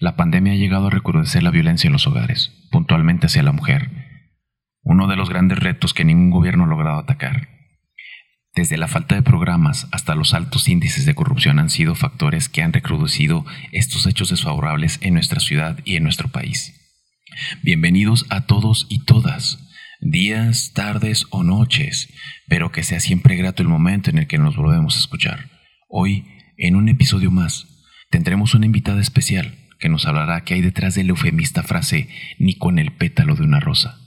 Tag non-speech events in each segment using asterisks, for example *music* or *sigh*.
La pandemia ha llegado a recrudecer la violencia en los hogares, puntualmente hacia la mujer, uno de los grandes retos que ningún gobierno ha logrado atacar. Desde la falta de programas hasta los altos índices de corrupción han sido factores que han recrudecido estos hechos desfavorables en nuestra ciudad y en nuestro país. Bienvenidos a todos y todas, días, tardes o noches, pero que sea siempre grato el momento en el que nos volvemos a escuchar. Hoy, en un episodio más, tendremos una invitada especial que nos hablará qué hay detrás de la eufemista frase ni con el pétalo de una rosa.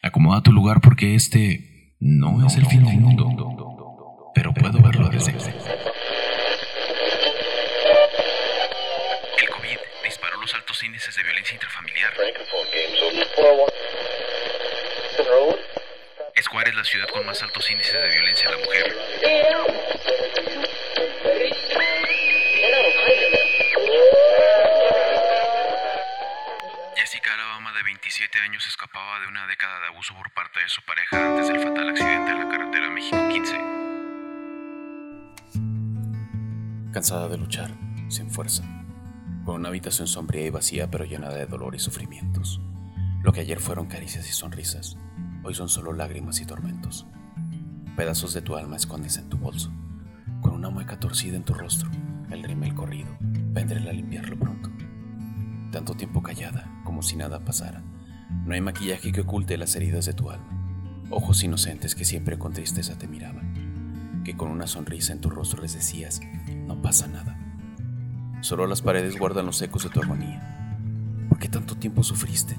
Acomoda tu lugar porque este no, es el fin del mundo, pero puedo verlo desde aquí. El COVID disparó los altos índices de violencia intrafamiliar. Es Juárez la ciudad con más altos índices de violencia a la mujer. 27 años, escapaba de una década de abuso por parte de su pareja antes del fatal accidente en la carretera México 15. Cansada de luchar, sin fuerza, con una habitación sombría y vacía pero llena de dolor y sufrimientos. Lo que ayer fueron caricias y sonrisas, hoy son solo lágrimas y tormentos. Pedazos de tu alma escondes en tu bolso, con una mueca torcida en tu rostro, el rímel corrido, vendré a limpiarlo pronto tanto tiempo callada, como si nada pasara. No hay maquillaje que oculte las heridas de tu alma. Ojos inocentes que siempre con tristeza te miraban. Que con una sonrisa en tu rostro les decías, no pasa nada. Solo las paredes guardan los ecos de tu agonía. ¿Por qué tanto tiempo sufriste?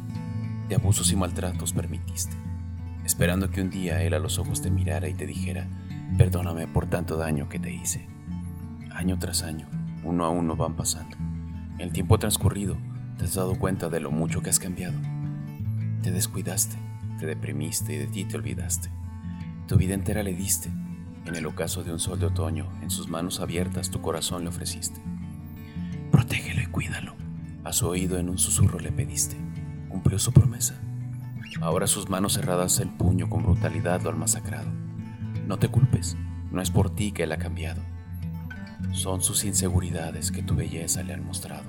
De abusos y maltratos permitiste. Esperando que un día él a los ojos te mirara y te dijera, perdóname por tanto daño que te hice. Año tras año, uno a uno van pasando. El tiempo transcurrido ¿Te has dado cuenta de lo mucho que has cambiado? Te descuidaste, te deprimiste y de ti te olvidaste. Tu vida entera le diste. En el ocaso de un sol de otoño, en sus manos abiertas tu corazón le ofreciste. Protégelo y cuídalo. A su oído en un susurro le pediste. Cumplió su promesa. Ahora sus manos cerradas el puño con brutalidad lo han masacrado. No te culpes, no es por ti que él ha cambiado. Son sus inseguridades que tu belleza le han mostrado.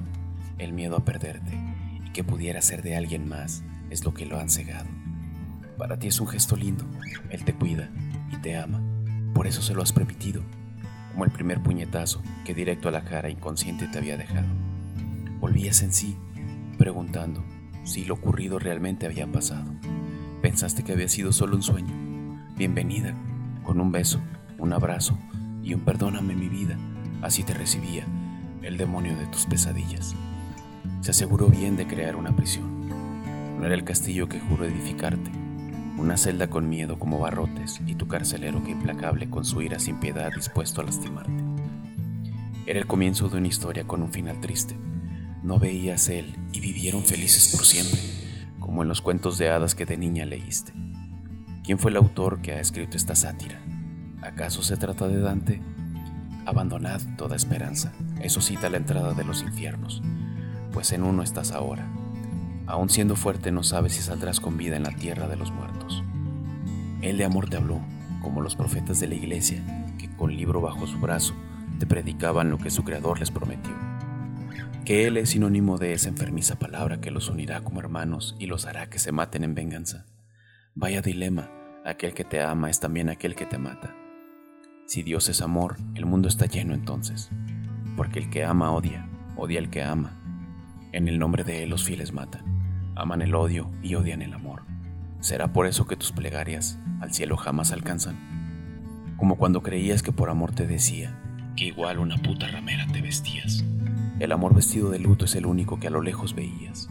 El miedo a perderte y que pudiera ser de alguien más es lo que lo han cegado. Para ti es un gesto lindo, él te cuida y te ama, por eso se lo has permitido, como el primer puñetazo que directo a la cara inconsciente te había dejado. Volvías en sí, preguntando si lo ocurrido realmente había pasado. Pensaste que había sido solo un sueño. Bienvenida, con un beso, un abrazo y un perdóname mi vida. Así te recibía el demonio de tus pesadillas se aseguró bien de crear una prisión. No era el castillo que juró edificarte, una celda con miedo como barrotes y tu carcelero que implacable con su ira sin piedad dispuesto a lastimarte. Era el comienzo de una historia con un final triste. No veías él y vivieron felices por siempre, como en los cuentos de hadas que de niña leíste. ¿Quién fue el autor que ha escrito esta sátira? ¿Acaso se trata de Dante? Abandonad toda esperanza, eso cita la entrada de los infiernos pues en uno estás ahora. Aún siendo fuerte no sabes si saldrás con vida en la tierra de los muertos. Él de amor te habló, como los profetas de la iglesia, que con libro bajo su brazo te predicaban lo que su creador les prometió. Que Él es sinónimo de esa enfermiza palabra que los unirá como hermanos y los hará que se maten en venganza. Vaya dilema, aquel que te ama es también aquel que te mata. Si Dios es amor, el mundo está lleno entonces, porque el que ama odia, odia el que ama, en el nombre de Él los fieles matan, aman el odio y odian el amor. ¿Será por eso que tus plegarias al cielo jamás alcanzan? Como cuando creías que por amor te decía que igual una puta ramera te vestías. El amor vestido de luto es el único que a lo lejos veías.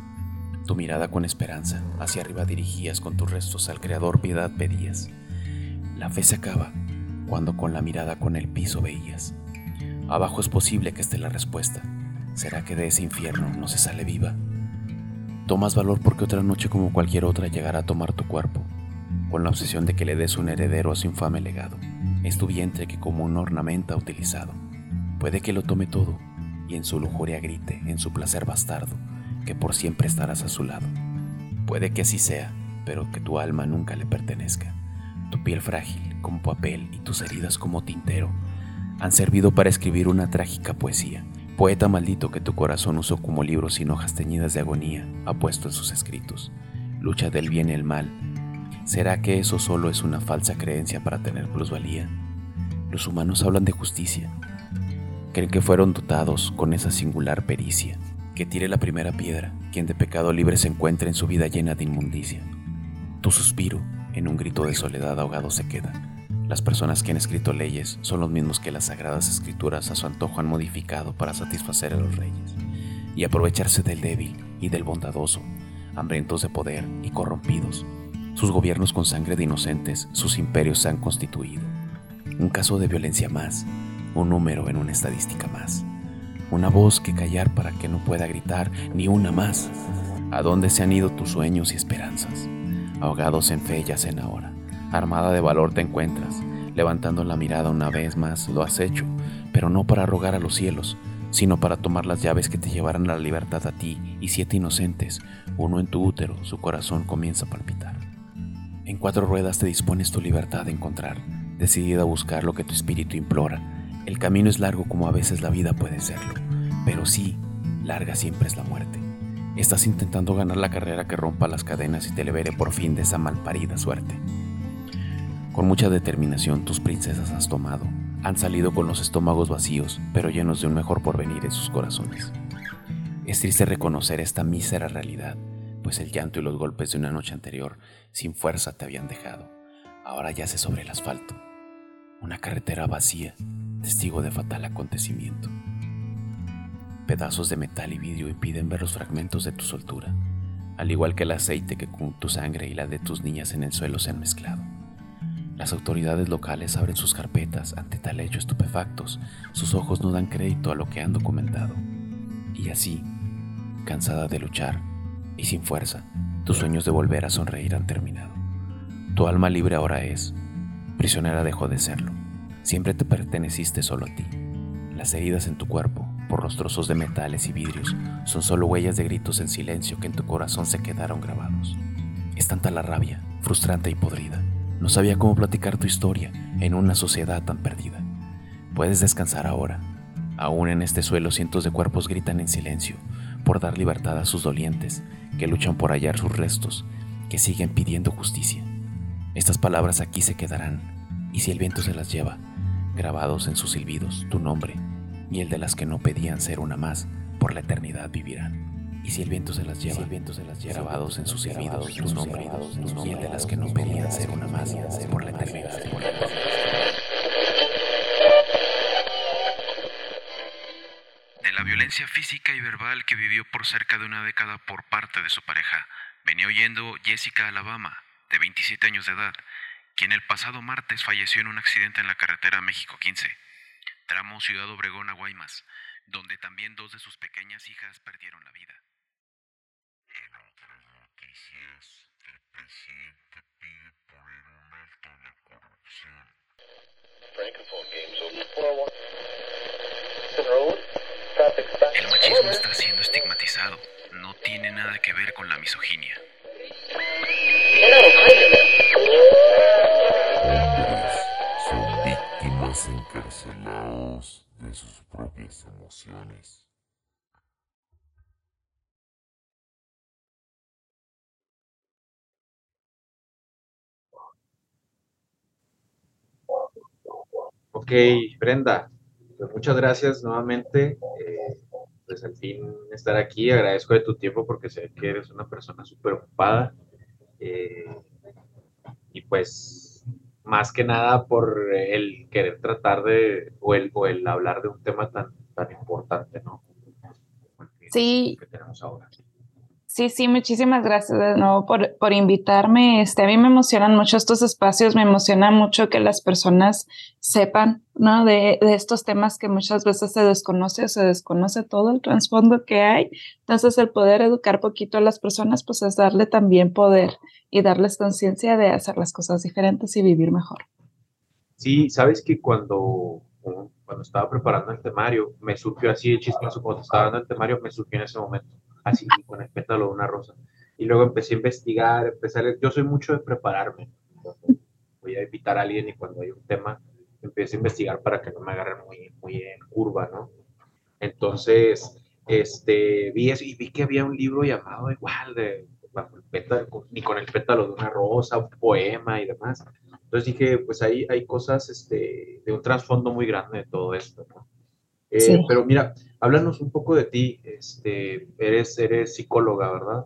Tu mirada con esperanza hacia arriba dirigías con tus restos al Creador piedad pedías. La fe se acaba cuando con la mirada con el piso veías. Abajo es posible que esté la respuesta ¿Será que de ese infierno no se sale viva? Tomas valor porque otra noche como cualquier otra llegará a tomar tu cuerpo, con la obsesión de que le des un heredero a su infame legado. Es tu vientre que como un ornamento ha utilizado. Puede que lo tome todo y en su lujuria grite, en su placer bastardo, que por siempre estarás a su lado. Puede que así sea, pero que tu alma nunca le pertenezca. Tu piel frágil como papel y tus heridas como tintero han servido para escribir una trágica poesía Poeta maldito que tu corazón usó como libro sin hojas teñidas de agonía, ha puesto en sus escritos. Lucha del bien y el mal. ¿Será que eso solo es una falsa creencia para tener plusvalía? Los humanos hablan de justicia. Creen que fueron dotados con esa singular pericia. Que tire la primera piedra, quien de pecado libre se encuentre en su vida llena de inmundicia. Tu suspiro, en un grito de soledad ahogado se queda. Las personas que han escrito leyes son los mismos que las sagradas escrituras a su antojo han modificado para satisfacer a los reyes y aprovecharse del débil y del bondadoso, hambrientos de poder y corrompidos. Sus gobiernos con sangre de inocentes, sus imperios se han constituido. Un caso de violencia más, un número en una estadística más. Una voz que callar para que no pueda gritar, ni una más. ¿A dónde se han ido tus sueños y esperanzas? Ahogados en fe yacen ahora. Armada de valor te encuentras. Levantando la mirada una vez más lo has hecho, pero no para rogar a los cielos, sino para tomar las llaves que te llevarán a la libertad a ti y siete inocentes, uno en tu útero, su corazón comienza a palpitar. En cuatro ruedas te dispones tu libertad de encontrar, decidida a buscar lo que tu espíritu implora. El camino es largo como a veces la vida puede serlo, pero sí, larga siempre es la muerte. Estás intentando ganar la carrera que rompa las cadenas y te libere por fin de esa malparida suerte. Con mucha determinación tus princesas has tomado. Han salido con los estómagos vacíos, pero llenos de un mejor porvenir en sus corazones. Es triste reconocer esta mísera realidad, pues el llanto y los golpes de una noche anterior sin fuerza te habían dejado. Ahora yace sobre el asfalto. Una carretera vacía, testigo de fatal acontecimiento. Pedazos de metal y vidrio impiden ver los fragmentos de tu soltura, al igual que el aceite que con tu sangre y la de tus niñas en el suelo se han mezclado. Las autoridades locales abren sus carpetas ante tal hecho estupefactos, sus ojos no dan crédito a lo que han documentado. Y así, cansada de luchar y sin fuerza, tus sueños de volver a sonreír han terminado. Tu alma libre ahora es, prisionera dejó de serlo. Siempre te perteneciste solo a ti. Las heridas en tu cuerpo, por los trozos de metales y vidrios son solo huellas de gritos en silencio que en tu corazón se quedaron grabados. Es tanta la rabia, frustrante y podrida. No sabía cómo platicar tu historia en una sociedad tan perdida. Puedes descansar ahora. Aún en este suelo cientos de cuerpos gritan en silencio por dar libertad a sus dolientes, que luchan por hallar sus restos, que siguen pidiendo justicia. Estas palabras aquí se quedarán, y si el viento se las lleva, grabados en sus silbidos, tu nombre y el de las que no pedían ser una más, por la eternidad vivirán. Y si el viento se las lleva, el viento se las lleva, grabados en sus servidos tus nombres, y el de las que no pedían ser una más, por la eternidad. De la violencia física y verbal que vivió por cerca de una década por parte de su pareja, venía oyendo Jessica Alabama, de 27 años de edad, quien el pasado martes falleció en un accidente en la carretera México 15 tramo Ciudad Obregón a Guaymas, donde también dos de sus pequeñas hijas perdieron la vida. El presidente pide poner un alto a la corrupción. El machismo está siendo estigmatizado. No tiene nada que ver con la misoginia. encarcelados de sus propias emociones. Ok, Brenda, pues muchas gracias nuevamente. Eh, pues al fin estar aquí, agradezco de tu tiempo porque sé que eres una persona súper ocupada. Eh, y pues más que nada por el querer tratar de, o el, o el hablar de un tema tan, tan importante, ¿no? sí. Que tenemos ahora. Sí, sí, muchísimas gracias de nuevo por, por, invitarme. Este, a mí me emocionan mucho estos espacios, me emociona mucho que las personas sepan ¿no? de, de estos temas que muchas veces se desconoce o se desconoce todo el trasfondo que hay. Entonces, el poder educar poquito a las personas, pues es darle también poder y darles conciencia de hacer las cosas diferentes y vivir mejor. Sí, sabes que cuando, cuando estaba preparando el temario, me surgió así de chispazo, cuando estaba dando el temario, me surgió en ese momento así con el pétalo de una rosa. Y luego empecé a investigar, empecé a leer. Yo soy mucho de prepararme. Voy a invitar a alguien y cuando hay un tema, empiezo a investigar para que no me agarren muy, muy en curva, ¿no? Entonces, este, vi eso y vi que había un libro llamado igual de ni con el pétalo de una rosa, un poema y demás. Entonces dije, pues ahí hay cosas este, de un trasfondo muy grande de todo esto. ¿no? Eh, Sí. Pero mira, háblanos un poco de ti. Este, eres, eres psicóloga, ¿verdad?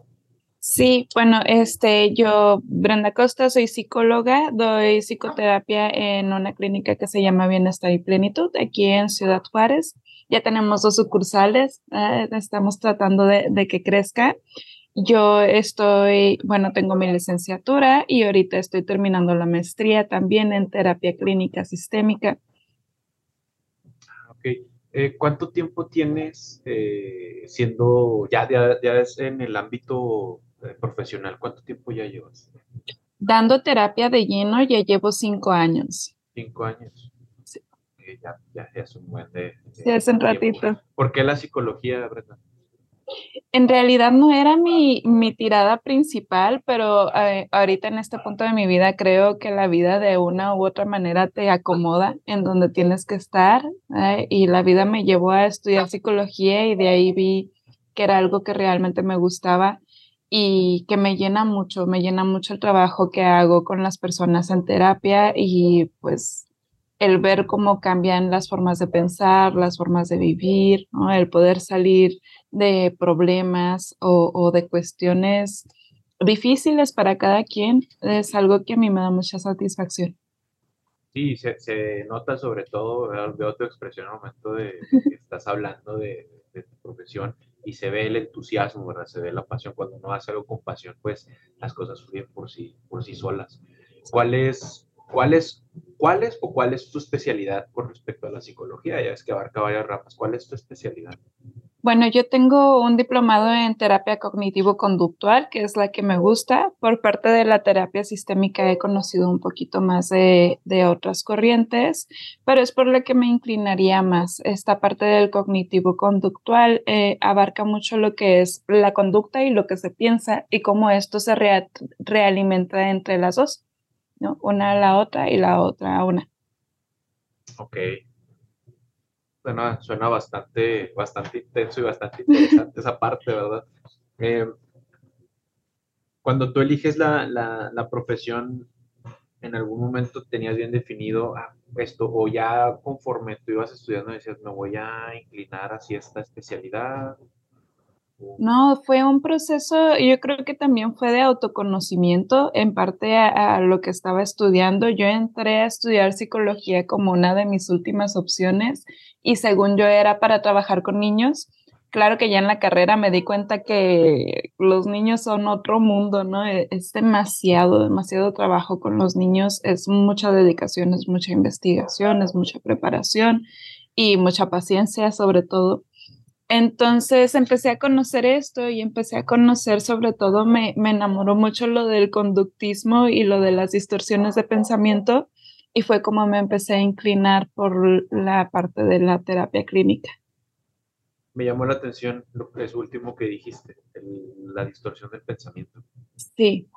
Sí, bueno, este, yo, Brenda Costa, soy psicóloga, doy psicoterapia en una clínica que se llama Bienestar y Plenitud, aquí en Ciudad Juárez. Ya tenemos dos sucursales, eh, estamos tratando de, de que crezca. Yo estoy, bueno, tengo mi licenciatura y ahorita estoy terminando la maestría también en terapia clínica sistémica. Ok. Eh, ¿cuánto tiempo tienes eh, siendo, ya, ya, ya es en el ámbito eh, profesional, cuánto tiempo ya llevas? Dando terapia de lleno ya llevo cinco años. Cinco años. Sí. Ya, ya, ya es un buen de... de Sí, hace un ratito. ¿Por qué la psicología, Brenda? En realidad no era mi, mi tirada principal, pero eh, ahorita en este punto de mi vida creo que la vida de una u otra manera te acomoda en donde tienes que estar eh, y la vida me llevó a estudiar psicología y de ahí vi que era algo que realmente me gustaba y que me llena mucho, me llena mucho el trabajo que hago con las personas en terapia y pues el ver cómo cambian las formas de pensar, las formas de vivir, ¿no? el poder salir de problemas o, o, de cuestiones difíciles para cada quien es algo que a mí me da mucha satisfacción. Sí, se, se nota sobre todo, ¿verdad? veo tu expresión al momento de, que estás hablando de, de, tu profesión y se ve el entusiasmo, ¿verdad? Se ve la pasión. Cuando uno hace algo con pasión, pues las cosas fluyen por sí, por sí solas. ¿Cuál es, cuál es, cuál es o cuál es tu especialidad con respecto a la psicología? Ya es que abarca varias ramas. ¿Cuál es tu especialidad? Bueno, yo tengo un diplomado en terapia cognitivo-conductual, que es la que me gusta. Por parte de la terapia sistémica he conocido un poquito más de, de, otras corrientes, pero es por la que me inclinaría más. Esta parte del cognitivo-conductual eh, abarca mucho lo que es la conducta y lo que se piensa y cómo esto se rea realimenta entre las dos, ¿no? Una a la otra y la otra a una. Ok, suena, suena bastante, bastante intenso y bastante interesante esa parte, ¿verdad? Eh, cuando tú eliges la, la, la, profesión, en algún momento tenías bien definido ah, esto, o ya conforme tú ibas estudiando decías, me voy a inclinar hacia esta especialidad. No, fue un proceso, yo creo que también fue de autoconocimiento, en parte a, lo que estaba estudiando. Yo entré a estudiar psicología como una de mis últimas opciones y según yo era para trabajar con niños. Claro que ya en la carrera me di cuenta que los niños son otro mundo, ¿no? Es demasiado, demasiado trabajo con los niños, es mucha dedicación, es mucha investigación, es mucha preparación y mucha paciencia sobre todo. Entonces empecé a conocer esto y empecé a conocer sobre todo, me, me, enamoró mucho lo del conductismo y lo de las distorsiones de pensamiento y fue como me empecé a inclinar por la parte de la terapia clínica. Me llamó la atención lo que es último que dijiste, el, la distorsión del pensamiento. Sí.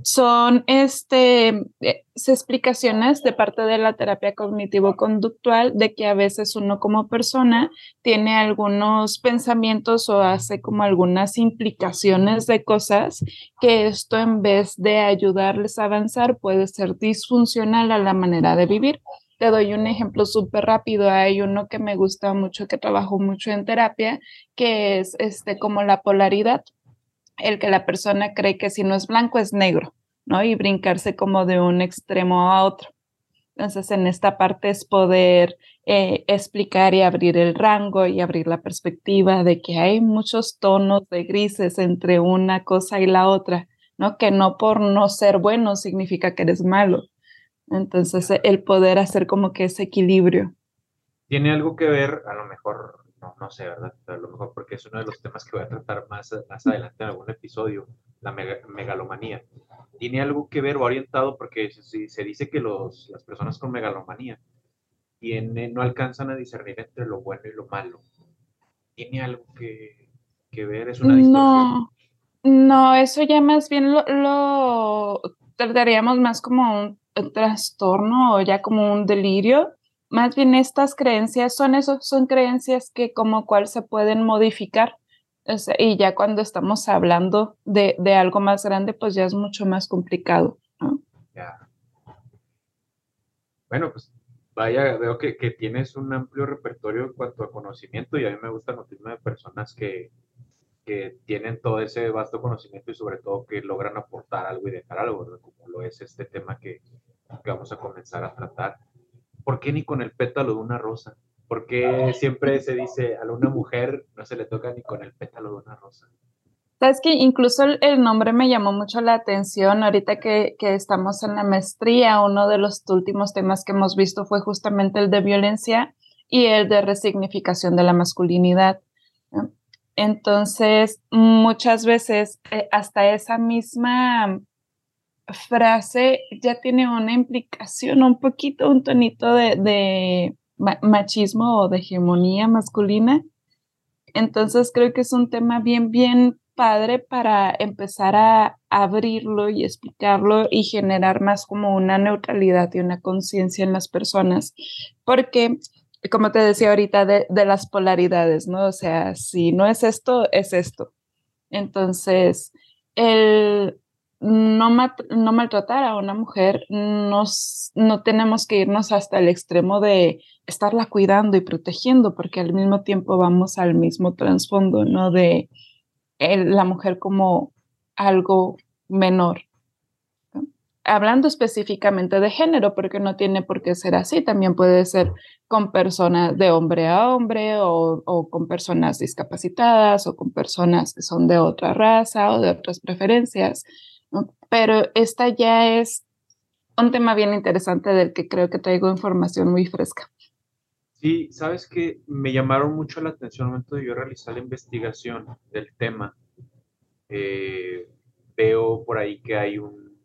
Son este, explicaciones de parte de la terapia cognitivo-conductual de que a veces uno como persona tiene algunos pensamientos o hace como algunas implicaciones de cosas que esto en vez de ayudarles a avanzar puede ser disfuncional a la manera de vivir. Te doy un ejemplo súper rápido. Hay uno que me gusta mucho, que trabajo mucho en terapia, que es este, como la polaridad el que la persona cree que si no es blanco es negro, ¿no? Y brincarse como de un extremo a otro. Entonces, en esta parte es poder eh, explicar y abrir el rango y abrir la perspectiva de que hay muchos tonos de grises entre una cosa y la otra, ¿no? Que no por no ser bueno significa que eres malo. Entonces, el poder hacer como que ese equilibrio. Tiene algo que ver, a lo mejor, no, sé, ¿verdad? Pero a lo mejor porque es uno de los temas que voy a tratar más, más adelante en algún episodio, la mega, megalomanía. Tiene algo que ver o orientado porque se, se dice que los, las personas con megalomanía tienen, no alcanzan a discernir entre lo bueno y lo malo. ¿Tiene algo que, que ver? ¿Es una distorsión? No, no, eso ya más bien lo, lo trataríamos más como un trastorno o ya como un delirio más bien estas creencias son eso, son creencias que como cual se pueden modificar. y ya cuando estamos hablando de, de, algo más grande, pues ya es mucho más complicado. Ya. Bueno, pues vaya, veo que, que, tienes un amplio repertorio en cuanto a conocimiento y a mí me gusta noticias de personas que, que tienen todo ese vasto conocimiento y sobre todo que logran aportar algo y dejar algo, como lo es este tema que, que, vamos a comenzar a tratar. ¿Por qué ni con el pétalo de una rosa? ¿Por qué siempre se dice a una mujer no se le toca ni con el pétalo de una rosa? Sabes que incluso el nombre me llamó mucho la atención. Ahorita que, que, estamos en la maestría, uno de los últimos temas que hemos visto fue justamente el de violencia y el de resignificación de la masculinidad. Entonces, muchas veces eh, hasta esa misma frase ya tiene una implicación, un poquito, un tonito de, de machismo o de hegemonía masculina. Entonces, creo que es un tema bien, bien padre para empezar a abrirlo y explicarlo y generar más como una neutralidad y una conciencia en las personas, porque como te decía ahorita, de, de, las polaridades, ¿no? O sea, si no es esto, es esto. Entonces, el no, no maltratar a una mujer, nos, no tenemos que irnos hasta el extremo de estarla cuidando y protegiendo, porque al mismo tiempo vamos al mismo trasfondo, ¿no? De la mujer como algo menor. Hablando específicamente de género, porque no tiene por qué ser así, también puede ser con personas de hombre a hombre o, o con personas discapacitadas o con personas que son de otra raza o de otras preferencias. Pero esta ya es un tema bien interesante del que creo que traigo información muy fresca. Sí, sabes que me llamaron mucho la atención al momento de yo realizar la investigación del tema. Eh, veo por ahí que hay un,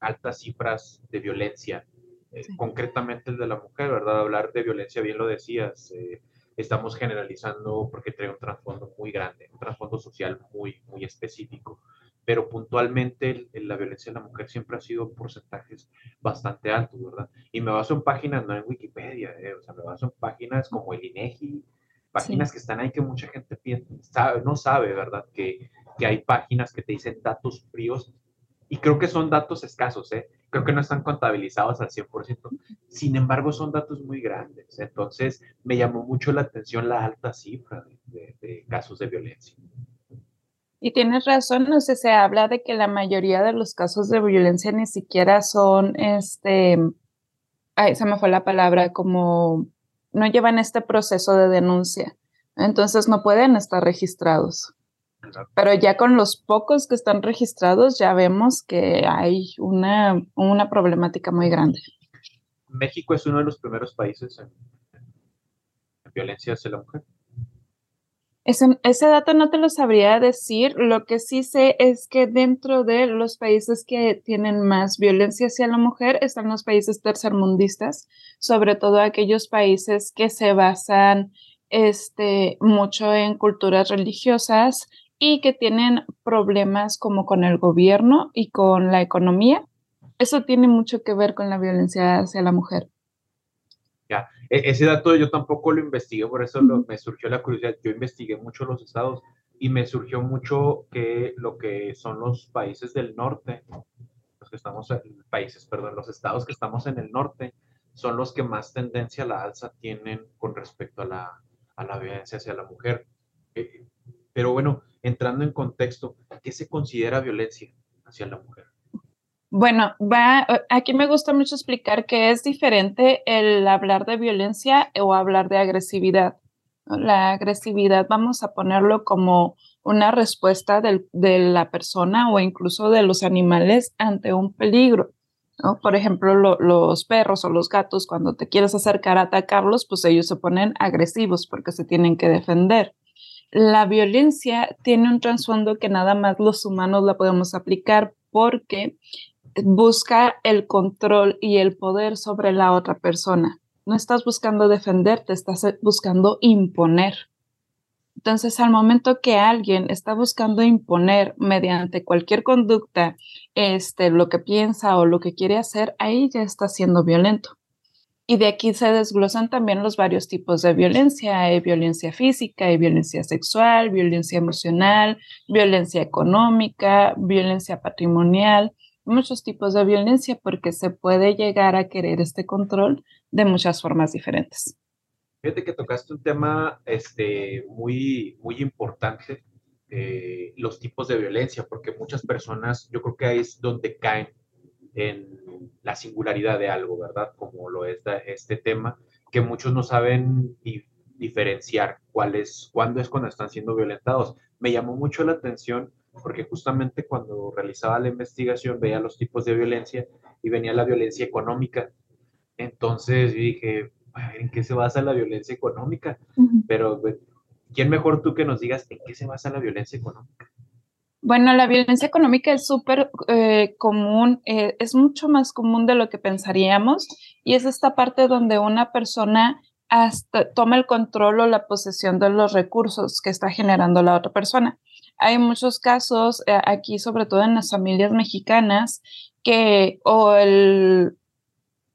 altas cifras de violencia, eh, concretamente el de la mujer, ¿verdad? Hablar de violencia, bien lo decías, eh, estamos generalizando porque trae un trasfondo muy grande, un trasfondo social muy, muy específico pero puntualmente la violencia de la mujer siempre ha sido porcentajes bastante altos, ¿verdad? Y me baso en páginas, no en Wikipedia, ¿eh? o sea, me baso en páginas como el INEGI, páginas que están ahí que mucha gente sabe, no sabe, ¿verdad? Que, que hay páginas que te dicen datos fríos y creo que son datos escasos, ¿eh? Creo que no están contabilizados al 100%. Sin embargo, son datos muy grandes. Entonces, me llamó mucho la atención la alta cifra de, de casos de violencia. Y tienes razón, no sé, se habla de que la mayoría de los casos de violencia ni siquiera son, este, ay, se me fue la palabra, como no llevan este proceso de denuncia. Entonces no pueden estar registrados. Pero ya con los pocos que están registrados ya vemos que hay una, una problemática muy grande. México es uno de los primeros países en, en violencia hacia la mujer. Ese, ese, dato no te lo sabría decir. Lo que sí sé es que dentro de los países que tienen más violencia hacia la mujer están los países tercermundistas, sobre todo aquellos países que se basan este, mucho en culturas religiosas y que tienen problemas como con el gobierno y con la economía. Eso tiene mucho que ver con la violencia hacia la mujer. E, ese dato yo tampoco lo investigué, por eso me surgió la curiosidad. Yo investigué mucho los estados y me surgió mucho que lo que son los países del norte, los que estamos en países, perdón, los estados que estamos en el norte, son los que más tendencia a la alza tienen con respecto a la, a la violencia hacia la mujer. Eh, pero bueno, entrando en contexto, ¿qué se considera violencia hacia la mujer? Bueno, va, eh, aquí me gusta mucho explicar que es diferente el hablar de violencia o hablar de agresividad. La agresividad vamos a ponerlo como una respuesta de la persona o incluso de los animales ante un peligro. Por ejemplo, los perros o los gatos, cuando te quieres acercar a atacarlos, pues ellos se ponen agresivos porque se tienen que defender. La violencia tiene un trasfondo que nada más los humanos la podemos aplicar porque busca el control y el poder sobre la otra persona. No estás buscando defenderte, estás eh, buscando imponer. Entonces, al momento que alguien está buscando imponer mediante cualquier conducta este, lo que piensa o lo que quiere hacer, ahí ya está siendo violento. Y de aquí se desglosan también los varios tipos de violencia. Hay violencia física, hay violencia sexual, violencia emocional, violencia económica, violencia patrimonial, muchos tipos de violencia porque se puede llegar a querer este control de muchas formas diferentes. Fíjate que tocaste un tema este, muy, muy importante, eh, los tipos de violencia, porque muchas personas, yo creo que ahí es donde caen en la singularidad de algo, ¿verdad? Como lo es este tema, que muchos no saben diferenciar cuál es, cuándo es cuando están siendo violentados. Me llamó mucho la atención porque justamente cuando realizaba la investigación veía los tipos de violencia y venía la violencia económica. Entonces dije, ¿en qué se basa la violencia económica? Pero, ¿quién mejor tú que nos digas en qué se basa la violencia económica? Bueno, la violencia económica es súper eh, común, eh, es mucho más común de lo que pensaríamos y es esta parte donde una persona hasta toma el control o la posesión de los recursos que está generando la otra persona. Hay muchos casos eh, aquí, sobre todo en las familias mexicanas, que o el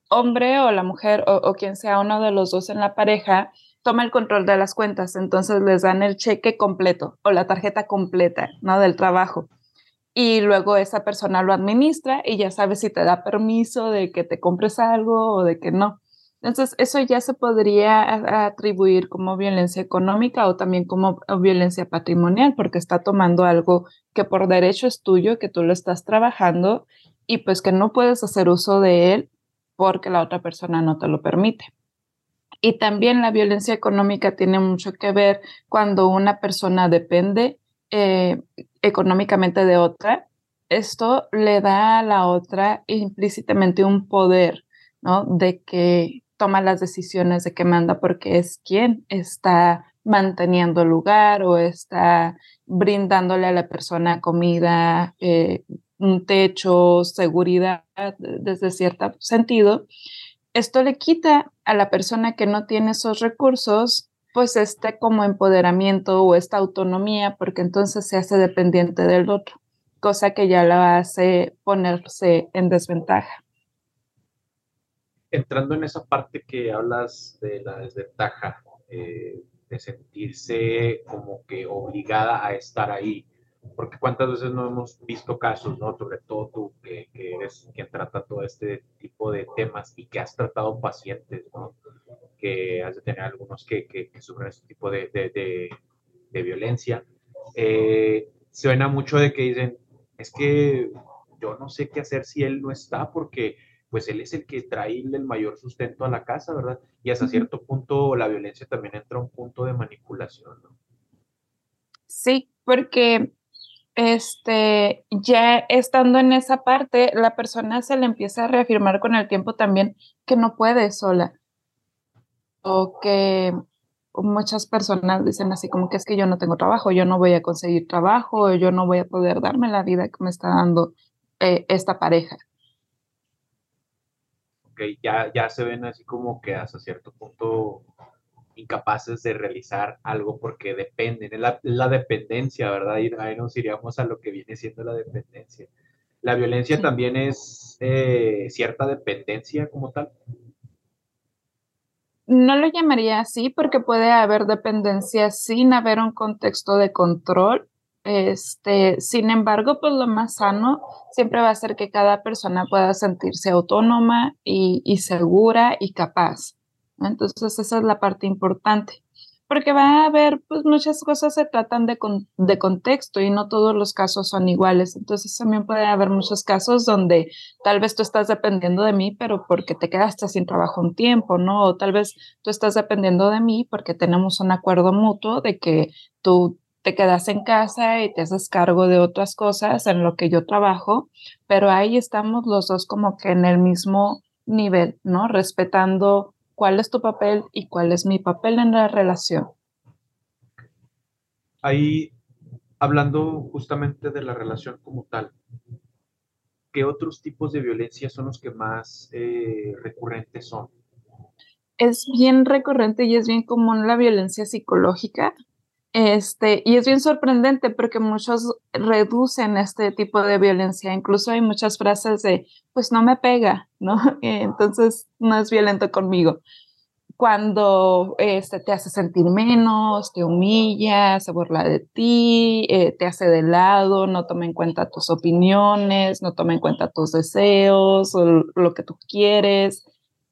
hombre o la mujer o, o quien sea uno de los dos en la pareja toma el control de las cuentas, entonces les dan el cheque completo o la tarjeta completa, ¿no? Del trabajo. Y luego esa persona lo administra y ya sabe si te da permiso de que te compres algo o de que no. Entonces, eso ya se podría atribuir como violencia económica o también como violencia patrimonial, porque está tomando algo que por derecho es tuyo, que tú lo estás trabajando y pues que no puedes hacer uso de él porque la otra persona no te lo permite. Y también la violencia económica tiene mucho que ver cuando una persona depende eh, económicamente de otra. Esto le da a la otra implícitamente un poder, ¿no? De que toma las decisiones, de que manda, porque es quien está manteniendo el lugar o está brindándole a la persona comida, eh, un techo, seguridad desde cierto sentido. Esto le quita a la persona que no tiene esos recursos, pues este como empoderamiento o esta autonomía, porque entonces se hace dependiente del otro, cosa que ya la hace ponerse en desventaja. Entrando en esa parte que hablas de la desventaja, eh, de sentirse como que obligada a estar ahí, porque cuántas veces no hemos visto casos, ¿no? Sobre todo tú, que, que, eres quien trata todo este tipo de temas y que has tratado pacientes, ¿no? Que has de tener algunos que, que, sufren este tipo de, de, de, violencia. Eh, suena mucho de que dicen, es que yo no sé qué hacer si él no está, porque pues él es el que trae el mayor sustento a la casa, ¿verdad? Y hasta cierto punto la violencia también entra a un punto de manipulación, ¿no? Sí, porque este, ya estando en esa parte, la persona se le empieza a reafirmar con el tiempo también que no puede sola. O que muchas personas dicen así como que es que yo no tengo trabajo, yo no voy a conseguir trabajo, yo no voy a poder darme la vida que me está dando eh, esta pareja. Ok, ya, ya se ven así como que hasta cierto punto incapaces de realizar algo porque dependen, es la, dependencia, ¿verdad? Y ahí nos iríamos a lo que viene siendo la dependencia. La violencia también es eh, cierta dependencia como tal. No lo llamaría así porque puede haber dependencia sin haber un contexto de control. Este, sin embargo, pues lo más sano siempre va a ser que cada persona pueda sentirse autónoma y, y segura y capaz. Entonces esa es la parte importante, porque va a haber, pues muchas cosas se tratan de, de contexto y no todos los casos son iguales. Entonces también puede haber muchos casos donde tal vez tú estás dependiendo de mí, pero porque te quedaste sin trabajo un tiempo, ¿no? O tal vez tú estás dependiendo de mí porque tenemos un acuerdo mutuo de que tú te quedas en casa y te haces cargo de otras cosas en lo que yo trabajo, pero ahí estamos los dos como que en el mismo nivel, ¿no? Respetando cuál es tu papel y cuál es mi papel en la relación. Ahí, hablando justamente de la relación como tal, ¿qué otros tipos de violencia son los que más eh, recurrentes son? Es bien recurrente y es bien común la violencia psicológica. Este, y es bien sorprendente porque muchos reducen este tipo de violencia. Incluso hay muchas frases de, pues no me pega, ¿no? *laughs* Entonces no es violento conmigo. Cuando este, te hace sentir menos, te humilla, se burla de ti, eh, te hace de lado, no toma en cuenta tus opiniones, no toma en cuenta tus deseos o lo que tú quieres.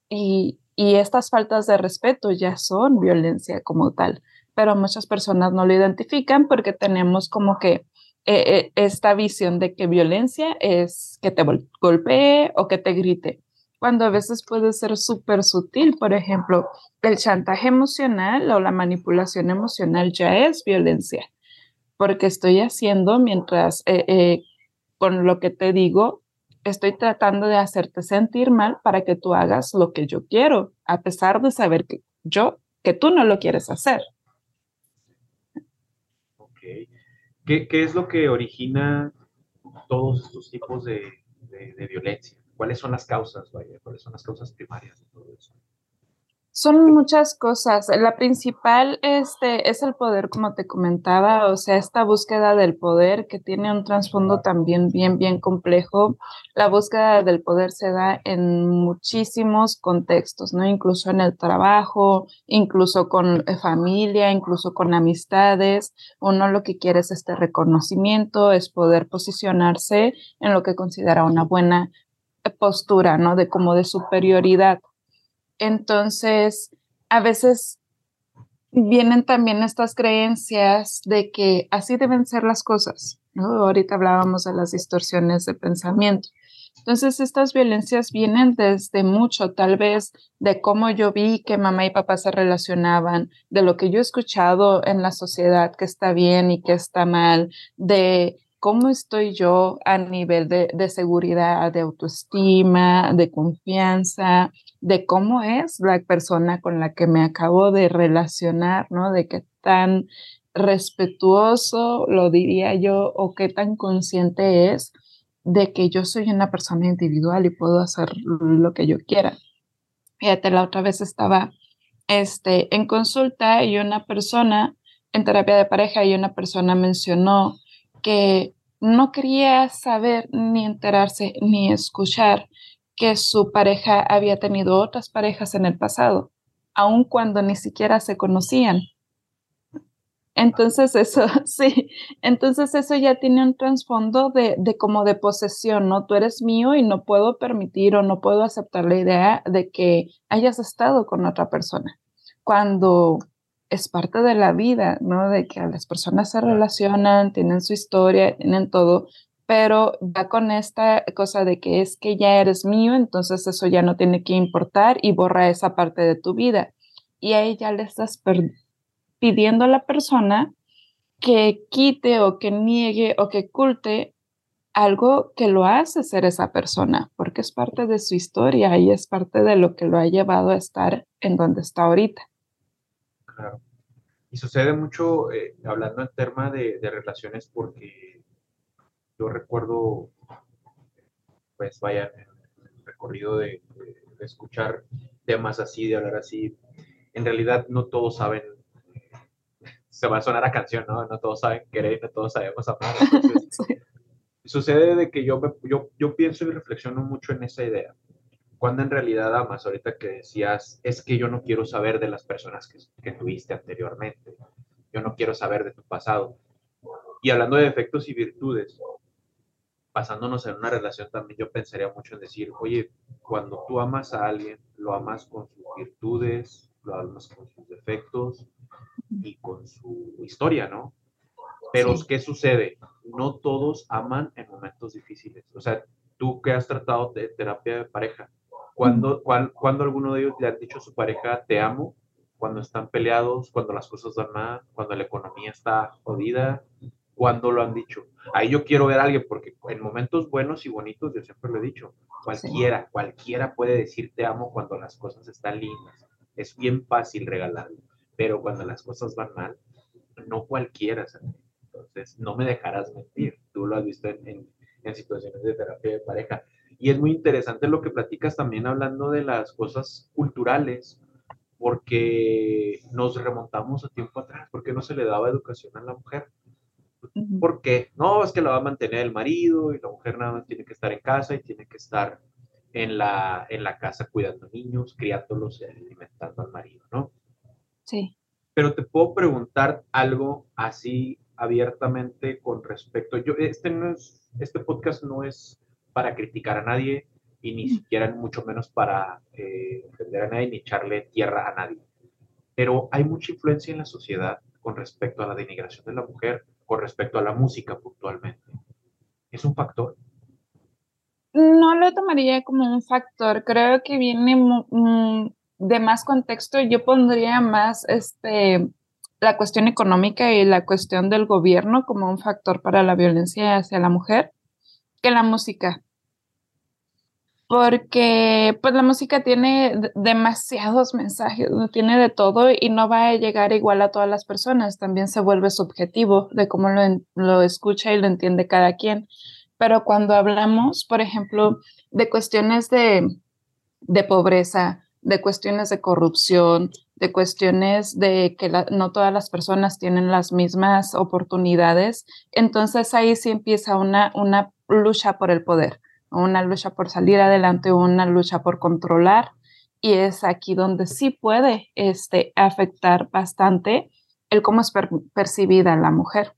Y, y estas faltas de respeto ya son violencia como tal pero muchas personas no lo identifican porque tenemos como que eh, eh, esta visión de que violencia es que te golpee o que te grite, cuando a veces puede ser súper sutil. Por ejemplo, el chantaje emocional o la manipulación emocional ya es violencia, porque estoy haciendo mientras eh, con lo que te digo, estoy tratando de hacerte sentir mal para que tú hagas lo que yo quiero, a pesar de saber que yo, que tú no lo quieres hacer. ¿Qué, es lo que origina todos estos tipos de, violencia? ¿Cuáles son las causas, ¿Cuáles son las causas primarias de todo eso? Son muchas cosas. La principal este, es el poder, como te comentaba, o sea, esta búsqueda del poder que tiene un trasfondo también bien, bien complejo. La búsqueda del poder se da en muchísimos contextos, ¿no? Incluso en el trabajo, incluso con eh, familia, incluso con amistades. Uno lo que quiere es este reconocimiento, es poder posicionarse en lo que considera una buena eh, postura, ¿no? De como de superioridad. Entonces, a veces vienen también estas creencias de que así deben ser las cosas, ¿no? Ahorita hablábamos de las distorsiones de pensamiento. Entonces, estas violencias vienen desde mucho, tal vez de cómo yo vi que mamá y papá se relacionaban, de lo que yo he escuchado en la sociedad que está bien y que está mal, de cómo estoy yo a nivel de, de seguridad, de autoestima, de confianza, de cómo es la persona con la que me acabo de relacionar, ¿no? De qué tan respetuoso, lo diría yo, o qué tan consciente es de que yo soy una persona individual y puedo hacer lo que yo quiera. Fíjate, la otra vez estaba este, en consulta y una persona, en terapia de pareja, y una persona mencionó que no quería saber ni enterarse ni escuchar que su pareja había tenido otras parejas en el pasado, aun cuando ni siquiera se conocían. Entonces eso, *laughs* sí, entonces eso ya tiene un trasfondo de, de, como de posesión, ¿no? Tú eres mío y no puedo permitir o no puedo aceptar la idea de que hayas estado con otra persona, cuando es parte de la vida, ¿no? De que las personas se relacionan, tienen su historia, tienen todo, pero ya con esta cosa de que es que ya eres mío, entonces eso ya no tiene que importar y borra esa parte de tu vida. Y ahí ya le estás pidiendo a la persona que quite o que niegue o que oculte algo que lo hace ser esa persona, porque es parte de su historia y es parte de lo que lo ha llevado a estar en donde está ahorita. Claro. Y sucede mucho, eh, hablando en tema de, de relaciones, porque yo recuerdo, pues vaya, el recorrido de, escuchar temas así, de hablar así, en realidad no todos saben, se va a sonar a canción, ¿no? No todos saben querer, no todos sabemos amar. *laughs* Sucede de que yo, yo, yo pienso y reflexiono mucho en esa idea. Cuando en realidad amas, ahorita que decías, es que yo no quiero saber de las personas que, que tuviste anteriormente, yo no quiero saber de tu pasado. Y hablando de defectos y virtudes, basándonos en una relación también yo pensaría mucho en decir, oye, cuando tú amas a alguien, lo amas con sus virtudes, lo amas con sus defectos y con su historia, ¿no? Pero ¿qué sucede? No todos aman en momentos difíciles. O sea, tú que has tratado de terapia de pareja, cuando, cuando, alguno de ellos le ha dicho a su pareja, te amo, cuando están peleados, cuando las cosas van mal, cuando la economía está jodida, cuando lo han dicho. Ahí yo quiero ver a alguien, porque en momentos buenos y bonitos, yo siempre lo he dicho, cualquiera, cualquiera puede decir te amo cuando las cosas están lindas. Es bien fácil regalarlo, pero cuando las cosas van mal, no cualquiera. Entonces, no me dejarás mentir. Tú lo has visto en, en situaciones de terapia de pareja. Y es muy interesante lo que platicas también hablando de las cosas culturales, porque nos remontamos a tiempo atrás, porque no se le daba educación a la mujer. ¿Por qué? No, es que la va a mantener el marido y la mujer nada más tiene que estar en casa y tiene que estar en la, en la casa cuidando niños, criándolos y alimentando al marido, ¿no? Sí. Pero te puedo preguntar algo así abiertamente con respecto. Yo, este, no es, este podcast no es para criticar a nadie y ni siquiera mucho menos para eh, ofender a nadie ni echarle tierra a nadie. Pero hay mucha influencia en la sociedad con respecto a la denigración de la mujer, con respecto a la música puntualmente. ¿Es un factor? No lo tomaría como un factor, creo que viene mm, de más contexto. Yo pondría más este, la cuestión económica y la cuestión del gobierno como un factor para la violencia hacia la mujer que la música. Porque pues la música tiene demasiados mensajes, tiene de todo y no va a llegar igual a todas las personas. También se vuelve subjetivo de cómo lo, lo escucha y lo entiende cada quien. Pero cuando hablamos, por ejemplo, de cuestiones de, de pobreza, de cuestiones de corrupción, de cuestiones de que no todas las personas tienen las mismas oportunidades, entonces ahí sí empieza una, una lucha por el poder, una lucha por salir adelante, una lucha por controlar, y es aquí donde sí puede este, afectar bastante el cómo es per- percibida la mujer.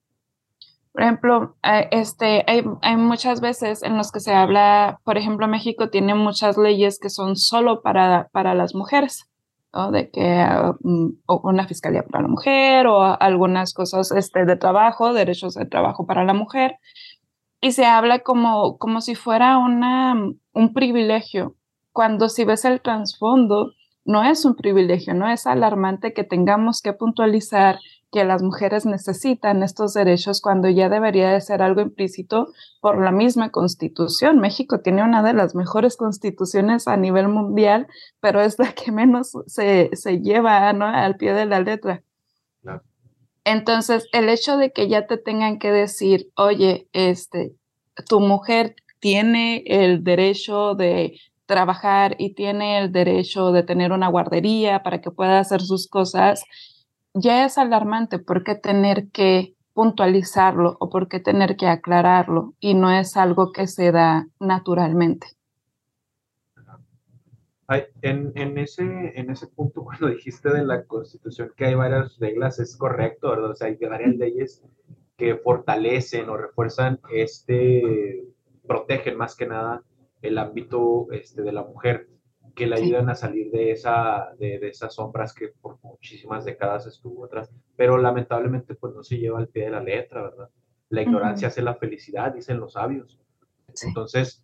Por ejemplo, eh, este, hay, muchas veces en los que se habla, por ejemplo, México tiene muchas leyes que son solo para, para las mujeres, ¿no? De que o una fiscalía para la mujer o algunas cosas este, de trabajo, derechos de trabajo para la mujer, y se habla como, como si fuera una, un privilegio, cuando si ves el trasfondo, no es un privilegio, no es alarmante que tengamos que puntualizar que las mujeres necesitan estos derechos cuando ya debería de ser algo implícito por la misma constitución. México tiene una de las mejores constituciones a nivel mundial, pero es la que menos se, se lleva ¿no? al pie de la letra. Entonces, el hecho de que ya te tengan que decir, oye, este, tu mujer tiene el derecho de trabajar y tiene el derecho de tener una guardería para que pueda hacer sus cosas, ya es alarmante. ¿Por qué tener que puntualizarlo o por qué tener que aclararlo? Y no es algo que se da naturalmente. Ay, en, en, ese, en ese punto, *laughs* cuando dijiste de la Constitución que hay varias reglas, es correcto, ¿verdad? O sea, hay varias leyes que fortalecen o refuerzan este, protegen más que nada el ámbito este, de la mujer, que le Sí. ayudan a salir de, esa, de, de esas sombras que por muchísimas décadas estuvo atrás, pero lamentablemente pues no se lleva al pie de la letra, ¿verdad? La ignorancia hace la felicidad, dicen los sabios. Sí. Entonces,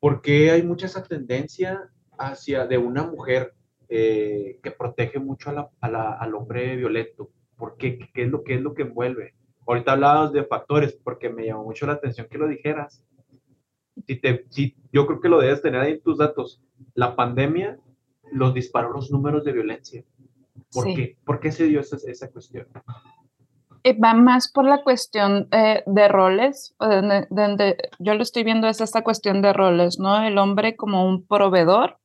¿por qué hay mucha esa tendencia hacia de una mujer eh, que protege mucho a la, a la, al hombre violento? ¿Por qué? ¿Qué es, lo, ¿Qué es lo que envuelve? Ahorita hablabas de factores, porque me llamó mucho la atención que lo dijeras. Si te, si, yo creo que lo debes tener ahí en tus datos. La pandemia los disparó los números de violencia. ¿Por Sí. qué? ¿Por qué se dio esa, esa cuestión? Eh, Va más por la cuestión eh, de roles, donde, donde yo lo estoy viendo es esta cuestión de roles, ¿no? El hombre como un proveedor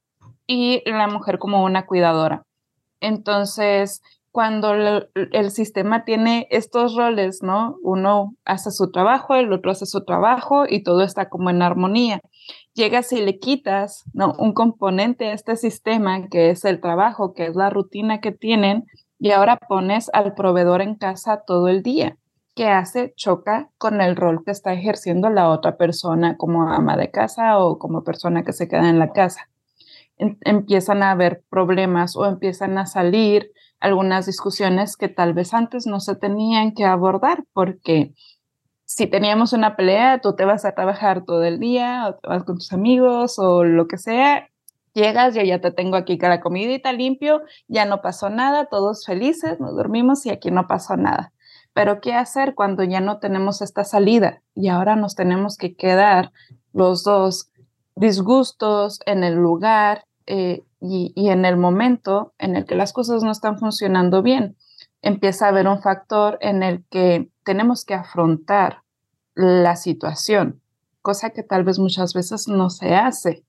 y la mujer como una cuidadora. Entonces, cuando el, sistema tiene estos roles, ¿no? Uno hace su trabajo, el otro hace su trabajo y todo está como en armonía. Llegas y le quitas, ¿no? Un componente a este sistema que es el trabajo, que es la rutina que tienen, y ahora pones al proveedor en casa todo el día. ¿Qué hace? Choca con el rol que está ejerciendo la otra persona como ama de casa o como persona que se queda en la casa. En- empiezan a haber problemas o empiezan a salir algunas discusiones que tal vez antes no se tenían que abordar porque si teníamos una pelea, tú te vas a trabajar todo el día o te vas con tus amigos o lo que sea, llegas, yo ya te tengo aquí con la comidita limpio, ya no pasó nada, todos felices, nos dormimos y aquí no pasó nada. Pero ¿qué hacer cuando ya no tenemos esta salida y ahora nos tenemos que quedar los dos disgustos en el lugar eh, y, y en el momento en el que las cosas no están funcionando bien? Empieza a haber un factor en el que tenemos que afrontar la situación, cosa que tal vez muchas veces no se hace.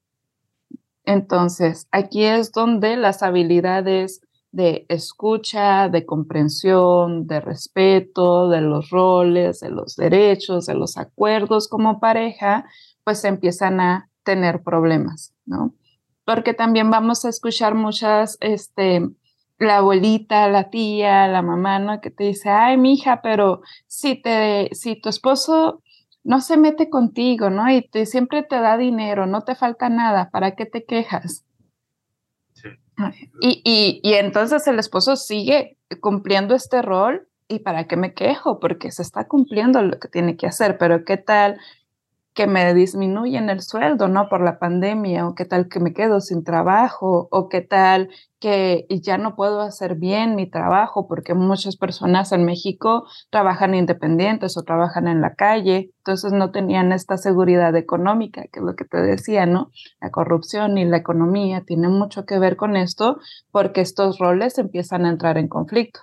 Entonces, aquí es donde las habilidades de escucha, de comprensión, de respeto, de los roles, de los derechos, de los acuerdos como pareja, pues empiezan a tener problemas, ¿no? Porque también vamos a escuchar muchas, este, la abuelita, la tía, la mamá, ¿no? Que te dice, ay, mija, pero si te, si tu esposo no se mete contigo, ¿no? Y te, siempre te da dinero, no te falta nada, ¿para qué te quejas? Y, y, y, entonces el esposo sigue cumpliendo este rol y para qué me quejo, porque se está cumpliendo lo que tiene que hacer, pero ¿qué tal que me disminuyen el sueldo, ¿no? Por la pandemia, o qué tal que me quedo sin trabajo, o qué tal que ya no puedo hacer bien mi trabajo, porque muchas personas en México trabajan independientes o trabajan en la calle, entonces no tenían esta seguridad económica, que es lo que te decía, ¿no? La corrupción y la economía tienen mucho que ver con esto, porque estos roles empiezan a entrar en conflicto.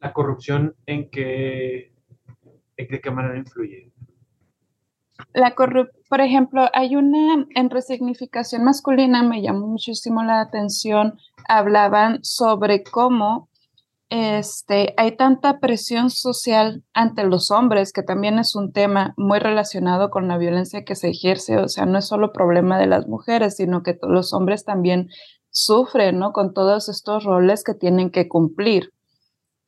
La corrupción, ¿en qué, en qué manera influye? La por ejemplo, hay una en resignificación masculina, me llamó muchísimo la atención, hablaban sobre cómo este, hay tanta presión social ante los hombres, que también es un tema muy relacionado con la violencia que se ejerce, o sea, no es solo problema de las mujeres, sino que los hombres también sufren, ¿no? Con todos estos roles que tienen que cumplir.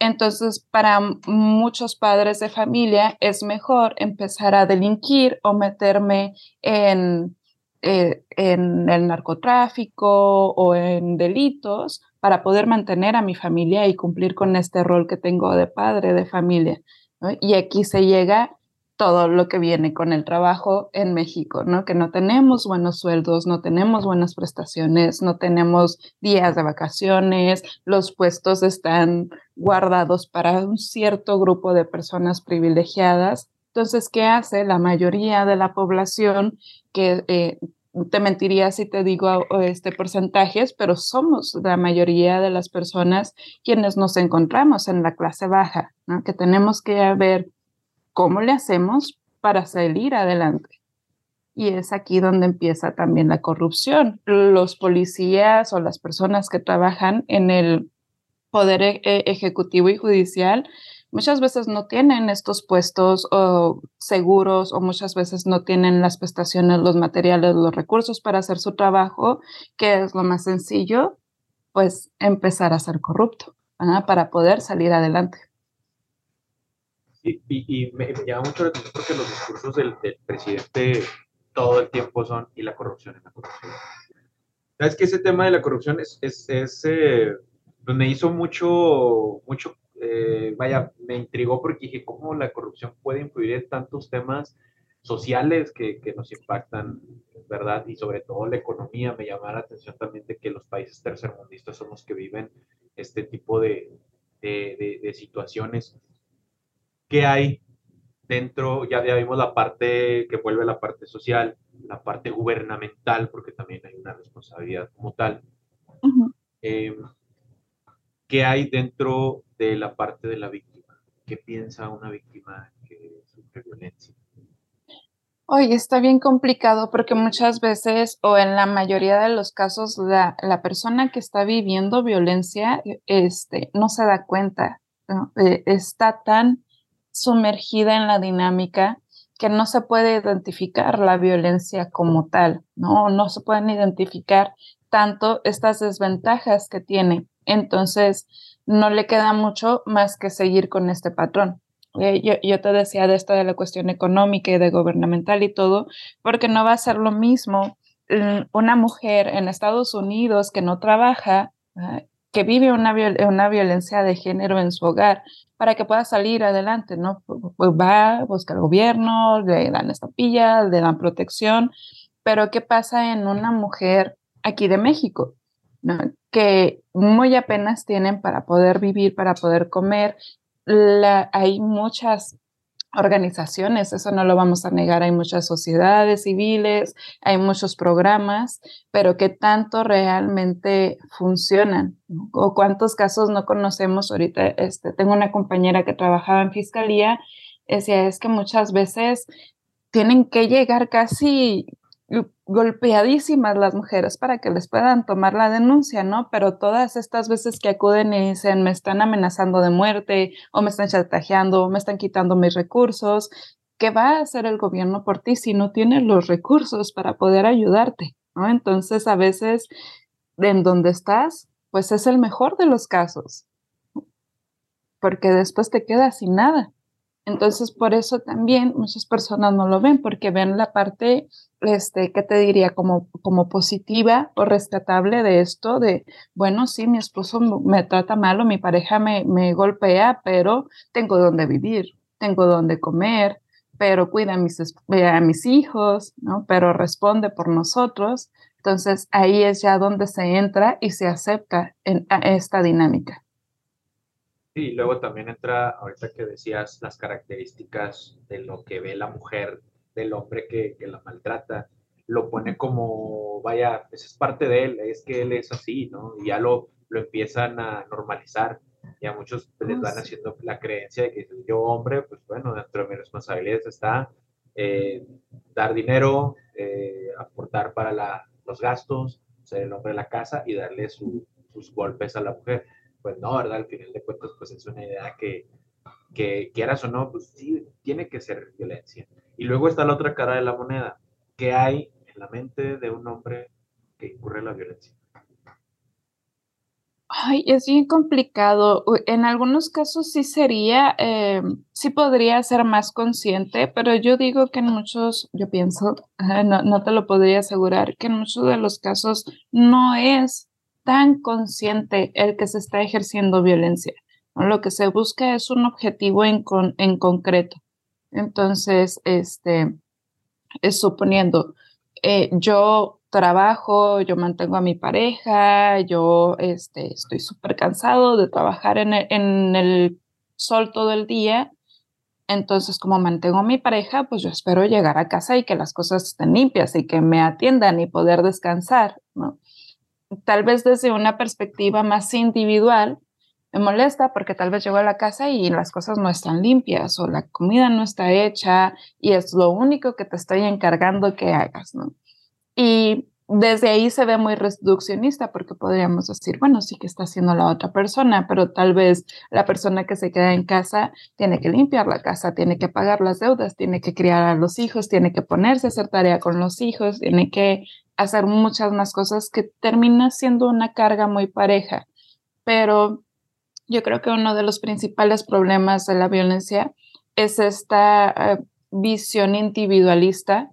Entonces, para muchos padres de familia es mejor empezar a delinquir o meterme en, eh, en el narcotráfico o en delitos para poder mantener a mi familia y cumplir con este rol que tengo de padre de familia. Y aquí se llega todo lo que viene con el trabajo en México, ¿no? Que no tenemos buenos sueldos, no tenemos buenas prestaciones, no tenemos días de vacaciones, los puestos están guardados para un cierto grupo de personas privilegiadas. Entonces, ¿qué hace la mayoría de la población que eh, te mentiría si te digo este porcentajes, pero somos la mayoría de las personas quienes nos encontramos en la clase baja, ¿no? que tenemos que ver ¿Cómo le hacemos para salir adelante? Y es aquí donde empieza también la corrupción. Los policías o las personas que trabajan en el poder e-, e-, ejecutivo y judicial muchas veces no tienen estos puestos o seguros o muchas veces no tienen las prestaciones, los materiales, los recursos para hacer su trabajo, que es lo más sencillo, pues empezar a ser corrupto para poder salir adelante. Y, me, llama mucho la atención porque los discursos del, presidente todo el tiempo son y la corrupción es la corrupción. Sabes que ese tema de la corrupción es, es, es eh, me hizo mucho, mucho, eh, vaya, me intrigó porque dije, ¿cómo la corrupción puede influir en tantos temas sociales que, que nos impactan, ¿verdad? Y sobre todo la economía, me llama la atención también de que los países tercermundistas son los que viven este tipo de, de, de, de situaciones qué hay dentro, ya, ya vimos la parte que vuelve la parte social, la parte gubernamental, porque también hay una responsabilidad como tal. Em, ¿Qué hay dentro de la parte de la víctima? ¿Qué piensa una víctima que sufre violencia? Oye, está bien complicado porque muchas veces o en la mayoría de los casos la, la persona que está viviendo violencia este, no se da cuenta, eh, está tan sumergida en la dinámica que no se puede identificar la violencia como tal, ¿no? No se pueden identificar tanto estas desventajas que tiene. Entonces, no le queda mucho más que seguir con este patrón. Eh, yo, te decía de esto de la cuestión económica y de gubernamental y todo, porque no va a ser lo mismo mm, una mujer en Estados Unidos que no trabaja, ah, que vive una, una violencia de género en su hogar, para que pueda salir adelante, ¿no? Pues va, busca el gobierno, le dan estampillas, le dan protección, pero ¿qué pasa en una mujer aquí de México? ¿no? Que muy apenas tienen para poder vivir, para poder comer. La, hay muchas organizaciones, eso no lo vamos a negar, hay muchas sociedades civiles, hay muchos programas, pero ¿qué tanto realmente funcionan? ¿O cuántos casos no conocemos ahorita? Este, tengo una compañera que trabajaba en fiscalía, decía, es que muchas veces tienen que llegar casi golpeadísimas las mujeres para que les puedan tomar la denuncia, ¿no? Pero todas estas veces que acuden y dicen, me están amenazando de muerte o me están chantajeando o me están quitando mis recursos, ¿qué va a hacer el gobierno por ti si no tiene los recursos para poder ayudarte? ¿no? Entonces, a veces, en donde estás, pues es el mejor de los casos, porque después te quedas sin nada. Entonces, por eso también muchas personas no lo ven, porque ven la parte, este, ¿qué te diría? Como, como positiva o rescatable de esto, de, bueno, sí, mi esposo me trata mal o mi pareja me, me golpea, pero tengo donde vivir, tengo donde comer, pero cuida a mis, a mis hijos, ¿no? Pero responde por nosotros. Entonces, ahí es ya donde se entra y se acepta en, esta dinámica. Sí, luego también entra, ahorita que decías, las características de lo que ve la mujer del hombre que, que la maltrata, lo pone como, vaya, esa pues, es parte de él, es que él es así, ¿no? Y ya lo, lo empiezan a normalizar y a muchos les van haciendo la creencia de que yo hombre, pues bueno, dentro de mis responsabilidades está eh, dar dinero, eh, aportar para los gastos, ser el hombre de la casa y darle sus golpes a la mujer pues no, ¿verdad? Al final de cuentas, pues es una idea que, que quieras o no, pues sí, tiene que ser violencia. Y luego está la otra cara de la moneda. ¿Qué hay en la mente de un hombre que incurre en la violencia? Ay, es bien complicado. En algunos casos sí sería, eh, sí podría ser más consciente, pero yo digo que en muchos, yo pienso, no, no te lo podría asegurar, que en muchos de los casos no es tan consciente el que se está ejerciendo violencia. Lo que se busca es un objetivo en, en concreto. Entonces, este, es suponiendo, eh, yo trabajo, yo mantengo a mi pareja, yo este, estoy súper cansado de trabajar en el, en el sol todo el día. Entonces, como mantengo a mi pareja, pues yo espero llegar a casa y que las cosas estén limpias y que me atiendan y poder descansar, ¿no? tal vez desde una perspectiva más individual, me molesta porque tal vez llego a la casa y las cosas no están limpias o la comida no está hecha y es lo único que te estoy encargando que hagas, ¿no? Y desde ahí se ve muy reduccionista porque podríamos decir, bueno, sí que está haciendo la otra persona, pero tal vez la persona que se queda en casa tiene que limpiar la casa, tiene que pagar las deudas, tiene que criar a los hijos, tiene que ponerse a hacer tarea con los hijos, tiene que hacer muchas más cosas que termina siendo una carga muy pareja. Pero yo creo que uno de los principales problemas de la violencia es esta eh, visión individualista,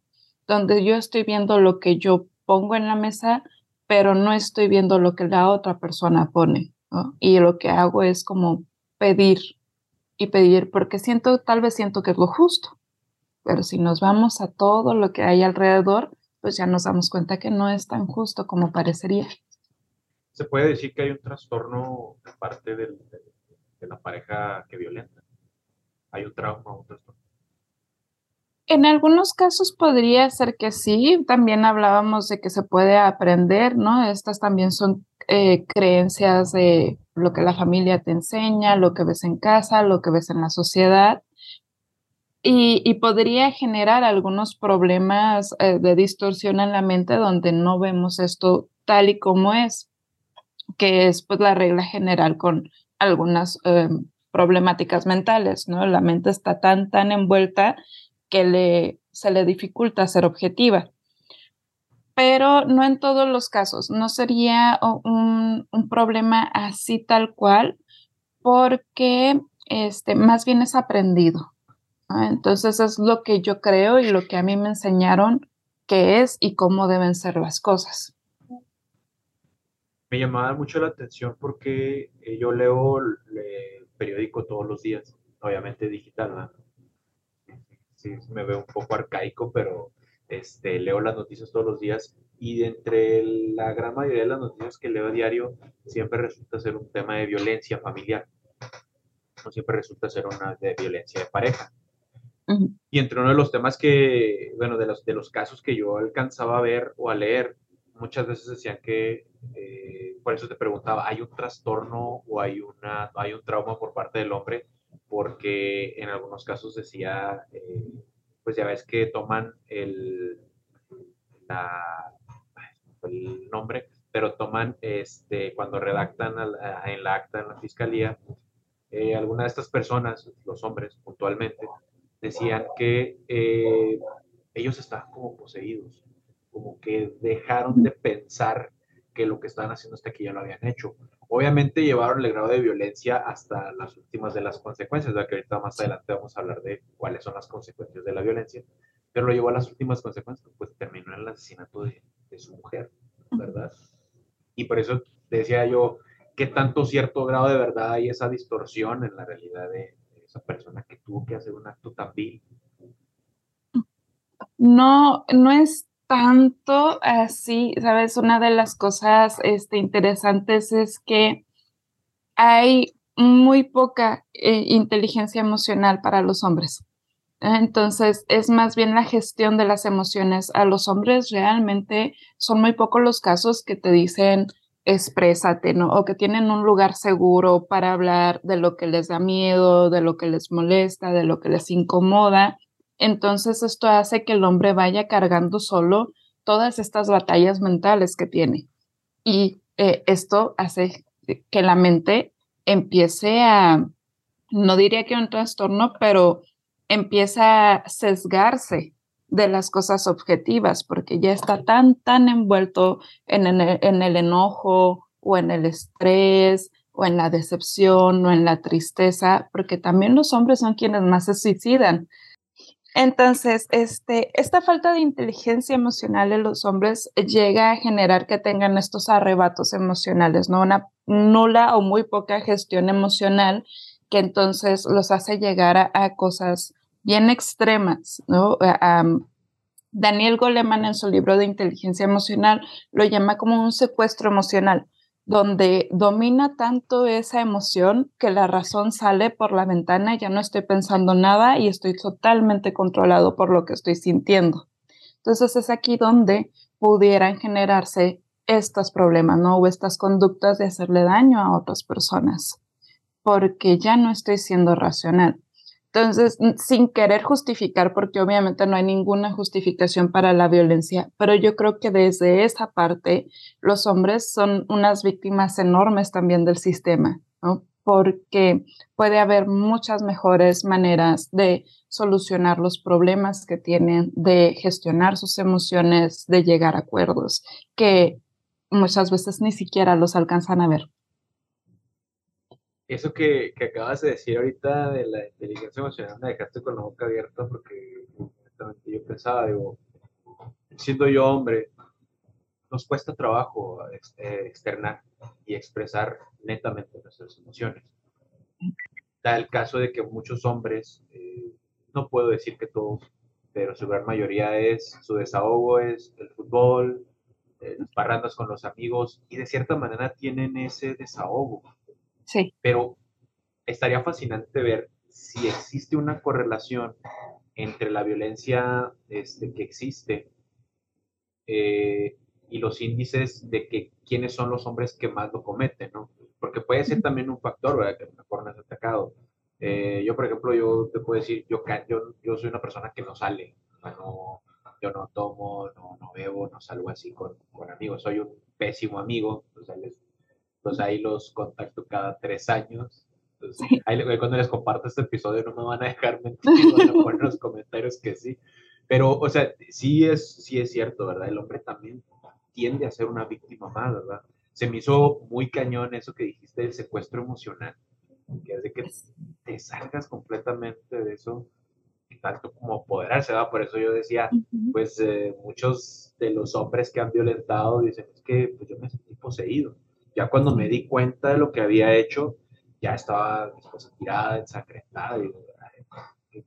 donde yo estoy viendo lo que yo pongo en la mesa, pero no estoy viendo lo que la otra persona pone. Y lo que hago es como pedir y pedir, porque siento, tal vez siento que es lo justo, pero si nos vamos a todo lo que hay alrededor, pues ya nos damos cuenta que no es tan justo como parecería. Se puede decir que hay un trastorno de parte de la pareja que violenta. Hay un trauma, un trastorno. En algunos casos podría ser que sí. También hablábamos de que se puede aprender, ¿no? Estas también son eh, creencias de lo que la familia te enseña, lo que ves en casa, lo que ves en la sociedad y, podría generar algunos problemas eh, de distorsión en la mente donde no vemos esto tal y como es, que es pues la regla general con algunas eh, problemáticas mentales, ¿no? La mente está tan, tan envuelta que le, se le dificulta ser objetiva. Pero no en todos los casos, no sería un, un problema así tal cual, porque este, más bien es aprendido, entonces es lo que yo creo y lo que a mí me enseñaron que es y cómo deben ser las cosas. Me llamaba mucho la atención porque eh, yo leo el periódico todos los días, obviamente digital, Sí, me veo un poco arcaico, pero este, leo las noticias todos los días y de entre la gran mayoría de las noticias que leo a diario siempre resulta ser un tema de violencia familiar, no siempre resulta ser una de violencia de pareja. Y entre uno de los temas que, bueno, de los, de los casos que yo alcanzaba a ver o a leer, muchas veces decían que, eh, por eso te preguntaba, ¿hay un trastorno o hay, una, hay un trauma por parte del hombre? Porque en algunos casos decía, eh, pues ya ves que toman el, el nombre, pero toman, este, cuando redactan en la acta en la fiscalía, eh, algunas de estas personas, los hombres puntualmente, decían que eh, ellos estaban como poseídos, como que dejaron de pensar que lo que estaban haciendo hasta aquí ya lo habían hecho. Obviamente llevaron el grado de violencia hasta las últimas de las consecuencias, ya que ahorita más adelante vamos a hablar de cuáles son las consecuencias de la violencia, pero lo llevó a las últimas consecuencias, pues terminó en el asesinato de, de su mujer, ¿verdad? Y por eso decía yo, ¿qué tanto cierto grado de verdad hay esa distorsión en la realidad de, esa persona que tuvo que hacer un acto tan vil? No, no es tanto así, sabes, una de las cosas este, interesantes es que hay muy poca eh, inteligencia emocional para los hombres. Entonces, es más bien la gestión de las emociones. A los hombres realmente son muy pocos los casos que te dicen, exprésate, ¿no? O que tienen un lugar seguro para hablar de lo que les da miedo, de lo que les molesta, de lo que les incomoda. Entonces, esto hace que el hombre vaya cargando solo todas estas batallas mentales que tiene. Y eh, esto hace que la mente empiece a, no diría que un trastorno, pero empieza a sesgarse de las cosas objetivas, porque ya está tan, tan envuelto en, en, el enojo o en el estrés o en la decepción o en la tristeza, porque también los hombres son quienes más se suicidan. Entonces, este, esta falta de inteligencia emocional en los hombres llega a generar que tengan estos arrebatos emocionales, ¿no? Una nula o muy poca gestión emocional que entonces los hace llegar a, cosas bien extremas, ¿no? Daniel Goleman en su libro de inteligencia emocional lo llama como un secuestro emocional, donde domina tanto esa emoción que la razón sale por la ventana, ya no estoy pensando nada y estoy totalmente controlado por lo que estoy sintiendo. Entonces es aquí donde pudieran generarse estos problemas, ¿no? O estas conductas de hacerle daño a otras personas porque ya no estoy siendo racional. Entonces, sin querer justificar, porque obviamente no hay ninguna justificación para la violencia, pero yo creo que desde esa parte los hombres son unas víctimas enormes también del sistema, ¿no? porque puede haber muchas mejores maneras de solucionar los problemas que tienen, de gestionar sus emociones, de llegar a acuerdos, que muchas veces ni siquiera los alcanzan a ver eso que, que, acabas de decir ahorita de la inteligencia emocional me dejaste con la boca abierta porque yo pensaba, digo, siendo yo hombre, nos cuesta trabajo eh, externar y expresar netamente nuestras emociones. Da el caso de que muchos hombres, eh, no puedo decir que todos, pero su gran mayoría es, su desahogo es el fútbol, eh, las parrandas con los amigos, y de cierta manera tienen ese desahogo Sí. Pero estaría fascinante ver si existe una correlación entre la violencia este, que existe eh, y los índices de que quiénes son los hombres que más lo cometen, ¿no? Porque puede ser también un factor, ¿verdad? Que mejor no es atacado. Eh, yo, por ejemplo, yo te puedo decir, yo, yo, yo soy una persona que no sale, no, yo no tomo, no, no bebo, no salgo así con, con amigos, soy un pésimo amigo, o sea, les pues ahí los contacto cada tres años. Entonces, ahí, cuando les comparto este episodio no me van a dejar mentir, van a *laughs* poner en los comentarios que sí. Pero, o sea, sí es, sí es cierto, ¿verdad? El hombre también tiende a ser una víctima más, ¿verdad? Se me hizo muy cañón eso que dijiste del secuestro emocional, que de que te salgas completamente de eso, tanto como apoderarse, ¿verdad? Por eso yo decía, pues eh, muchos de los hombres que han violentado dicen, es que pues, yo me sentí poseído ya cuando me di cuenta de lo que había hecho, ya estaba mi esposa tirada, ensangrentada. Y, qué,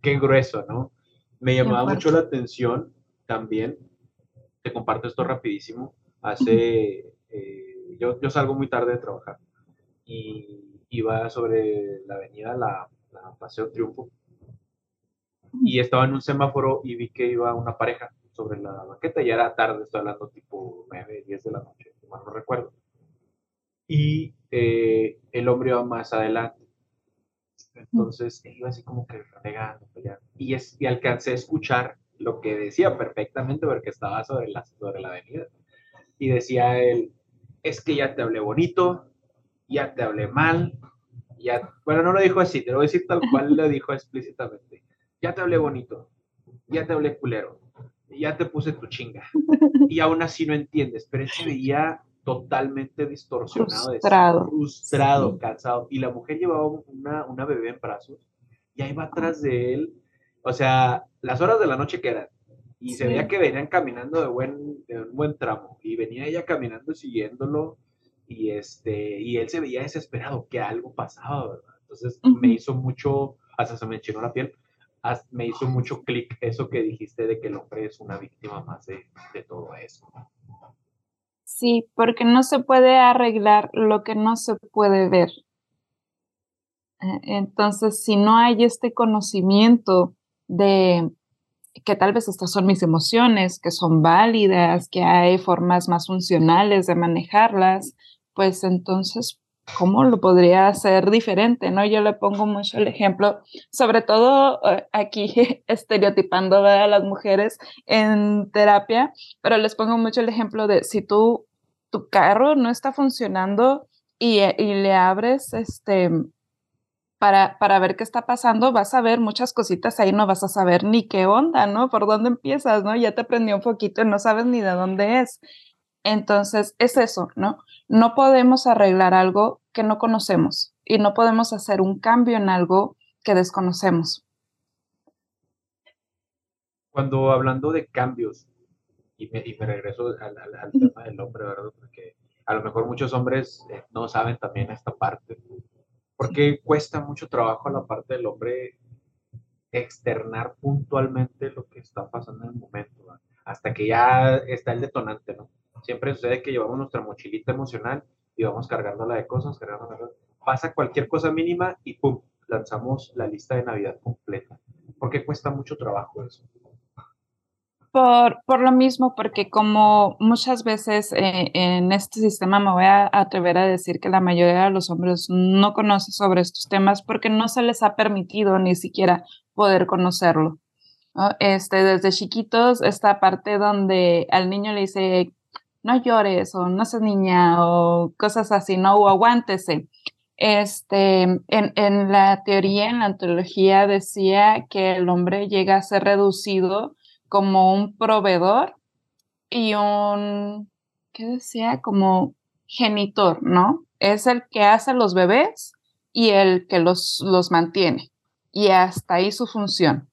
qué, grueso, ¿no? Me llamaba mucho la atención también, te comparto esto rapidísimo, hace, eh, yo, yo salgo muy tarde de trabajar y iba sobre la avenida La, la Paseo Triunfo y estaba en un semáforo y vi que iba una pareja sobre la banqueta, ya era tarde, estoy hablando tipo 9, 10 de la noche, no recuerdo y eh, el hombre iba más adelante. Entonces iba así como que peleando, Y, es, y alcancé a escuchar lo que decía perfectamente porque estaba sobre la, sobre la avenida. Y decía él, es que ya te hablé bonito, ya te hablé mal, ya, bueno, no lo dijo así, te lo voy a decir tal *laughs* cual lo dijo explícitamente. Ya te hablé bonito, ya te hablé culero, ya te puse tu chinga. *laughs* Y aún así no entiendes, pero él se veía totalmente distorsionado, Frustrado. frustrado, Sí. cansado. Y la mujer llevaba una, una bebé en brazos y ahí va atrás de él. O sea, las horas de la noche que eran. Y se Sí. veía que venían caminando de, buen, de un buen tramo. Y venía ella caminando siguiéndolo. Y, este, y él se veía desesperado, que algo pasaba, ¿verdad? Entonces Ujú. me hizo mucho, hasta se me enchinó la piel, haz- me hizo mucho clic eso que dijiste de que el hombre es una víctima más de, de todo eso. Sí, porque no se puede arreglar lo que no se puede ver. Eh, Entonces, si no hay este conocimiento de que tal vez estas son mis emociones, que son válidas, que hay formas más funcionales de manejarlas, pues entonces, ¿cómo lo podría hacer diferente? ¿No? Yo le pongo mucho el ejemplo, sobre todo eh, aquí *laughs* estereotipando a las mujeres en terapia, pero les pongo mucho el ejemplo de si tú, tu carro no está funcionando y, eh, y le abres este para, para ver qué está pasando, vas a ver muchas cositas ahí, no vas a saber ni qué onda, ¿no? Por dónde empiezas, ¿no? Ya te prendió un poquito y no sabes ni de dónde es. Entonces, es eso, ¿no? No podemos arreglar algo que no conocemos y no podemos hacer un cambio en algo que desconocemos. Cuando hablando de cambios, y me, y me regreso al, al- al tema del hombre, ¿verdad? Porque a lo mejor muchos hombres eh, no saben también esta parte, porque cuesta mucho trabajo a la parte del hombre externar puntualmente lo que está pasando en el momento, ¿verdad? hasta que ya está el detonante, ¿no? Siempre sucede que llevamos nuestra mochilita emocional y vamos cargándola de cosas, cargándola de cosas. Pasa cualquier cosa mínima y ¡pum! lanzamos la lista de Navidad completa. Porque cuesta mucho trabajo eso. Por, por lo mismo, porque como muchas veces eh, en este sistema me voy a atrever a decir que la mayoría de los hombres no conoce sobre estos temas porque no se les ha permitido ni siquiera poder conocerlo. ¿no? Este, desde chiquitos, esta parte donde al niño le dice, no llores o no seas niña o cosas así, ¿no? O aguántese. Este, en, en la teoría, en la antología decía que el hombre llega a ser reducido como un proveedor y un, ¿qué decía? Como genitor, ¿no? Es el que hace los bebés y el que los, los mantiene. Y hasta ahí su función.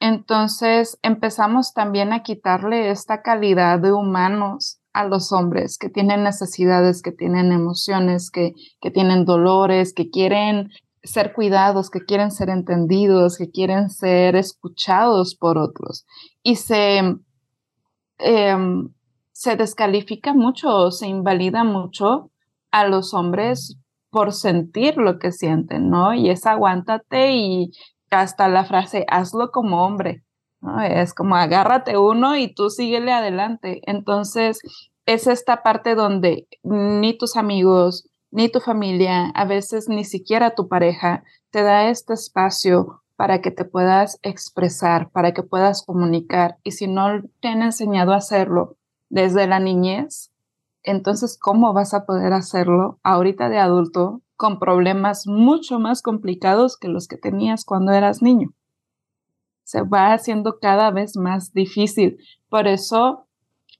Entonces empezamos también a quitarle esta calidad de humanos a los hombres que tienen necesidades, que tienen emociones, que, que tienen dolores, que quieren ser cuidados, que quieren ser entendidos, que quieren ser escuchados por otros. Y se, eh, se descalifica mucho, se invalida mucho a los hombres por sentir lo que sienten, ¿no? Y es aguántate y hasta la frase, hazlo como hombre, ¿no? Es como agárrate uno y tú síguele adelante. Entonces, es esta parte donde ni tus amigos, ni tu familia, a veces ni siquiera tu pareja, te da este espacio para que te puedas expresar, para que puedas comunicar. Y si no te han enseñado a hacerlo desde la niñez, entonces, ¿cómo vas a poder hacerlo ahorita de adulto con problemas mucho más complicados que los que tenías cuando eras niño? Se va haciendo cada vez más difícil. Por eso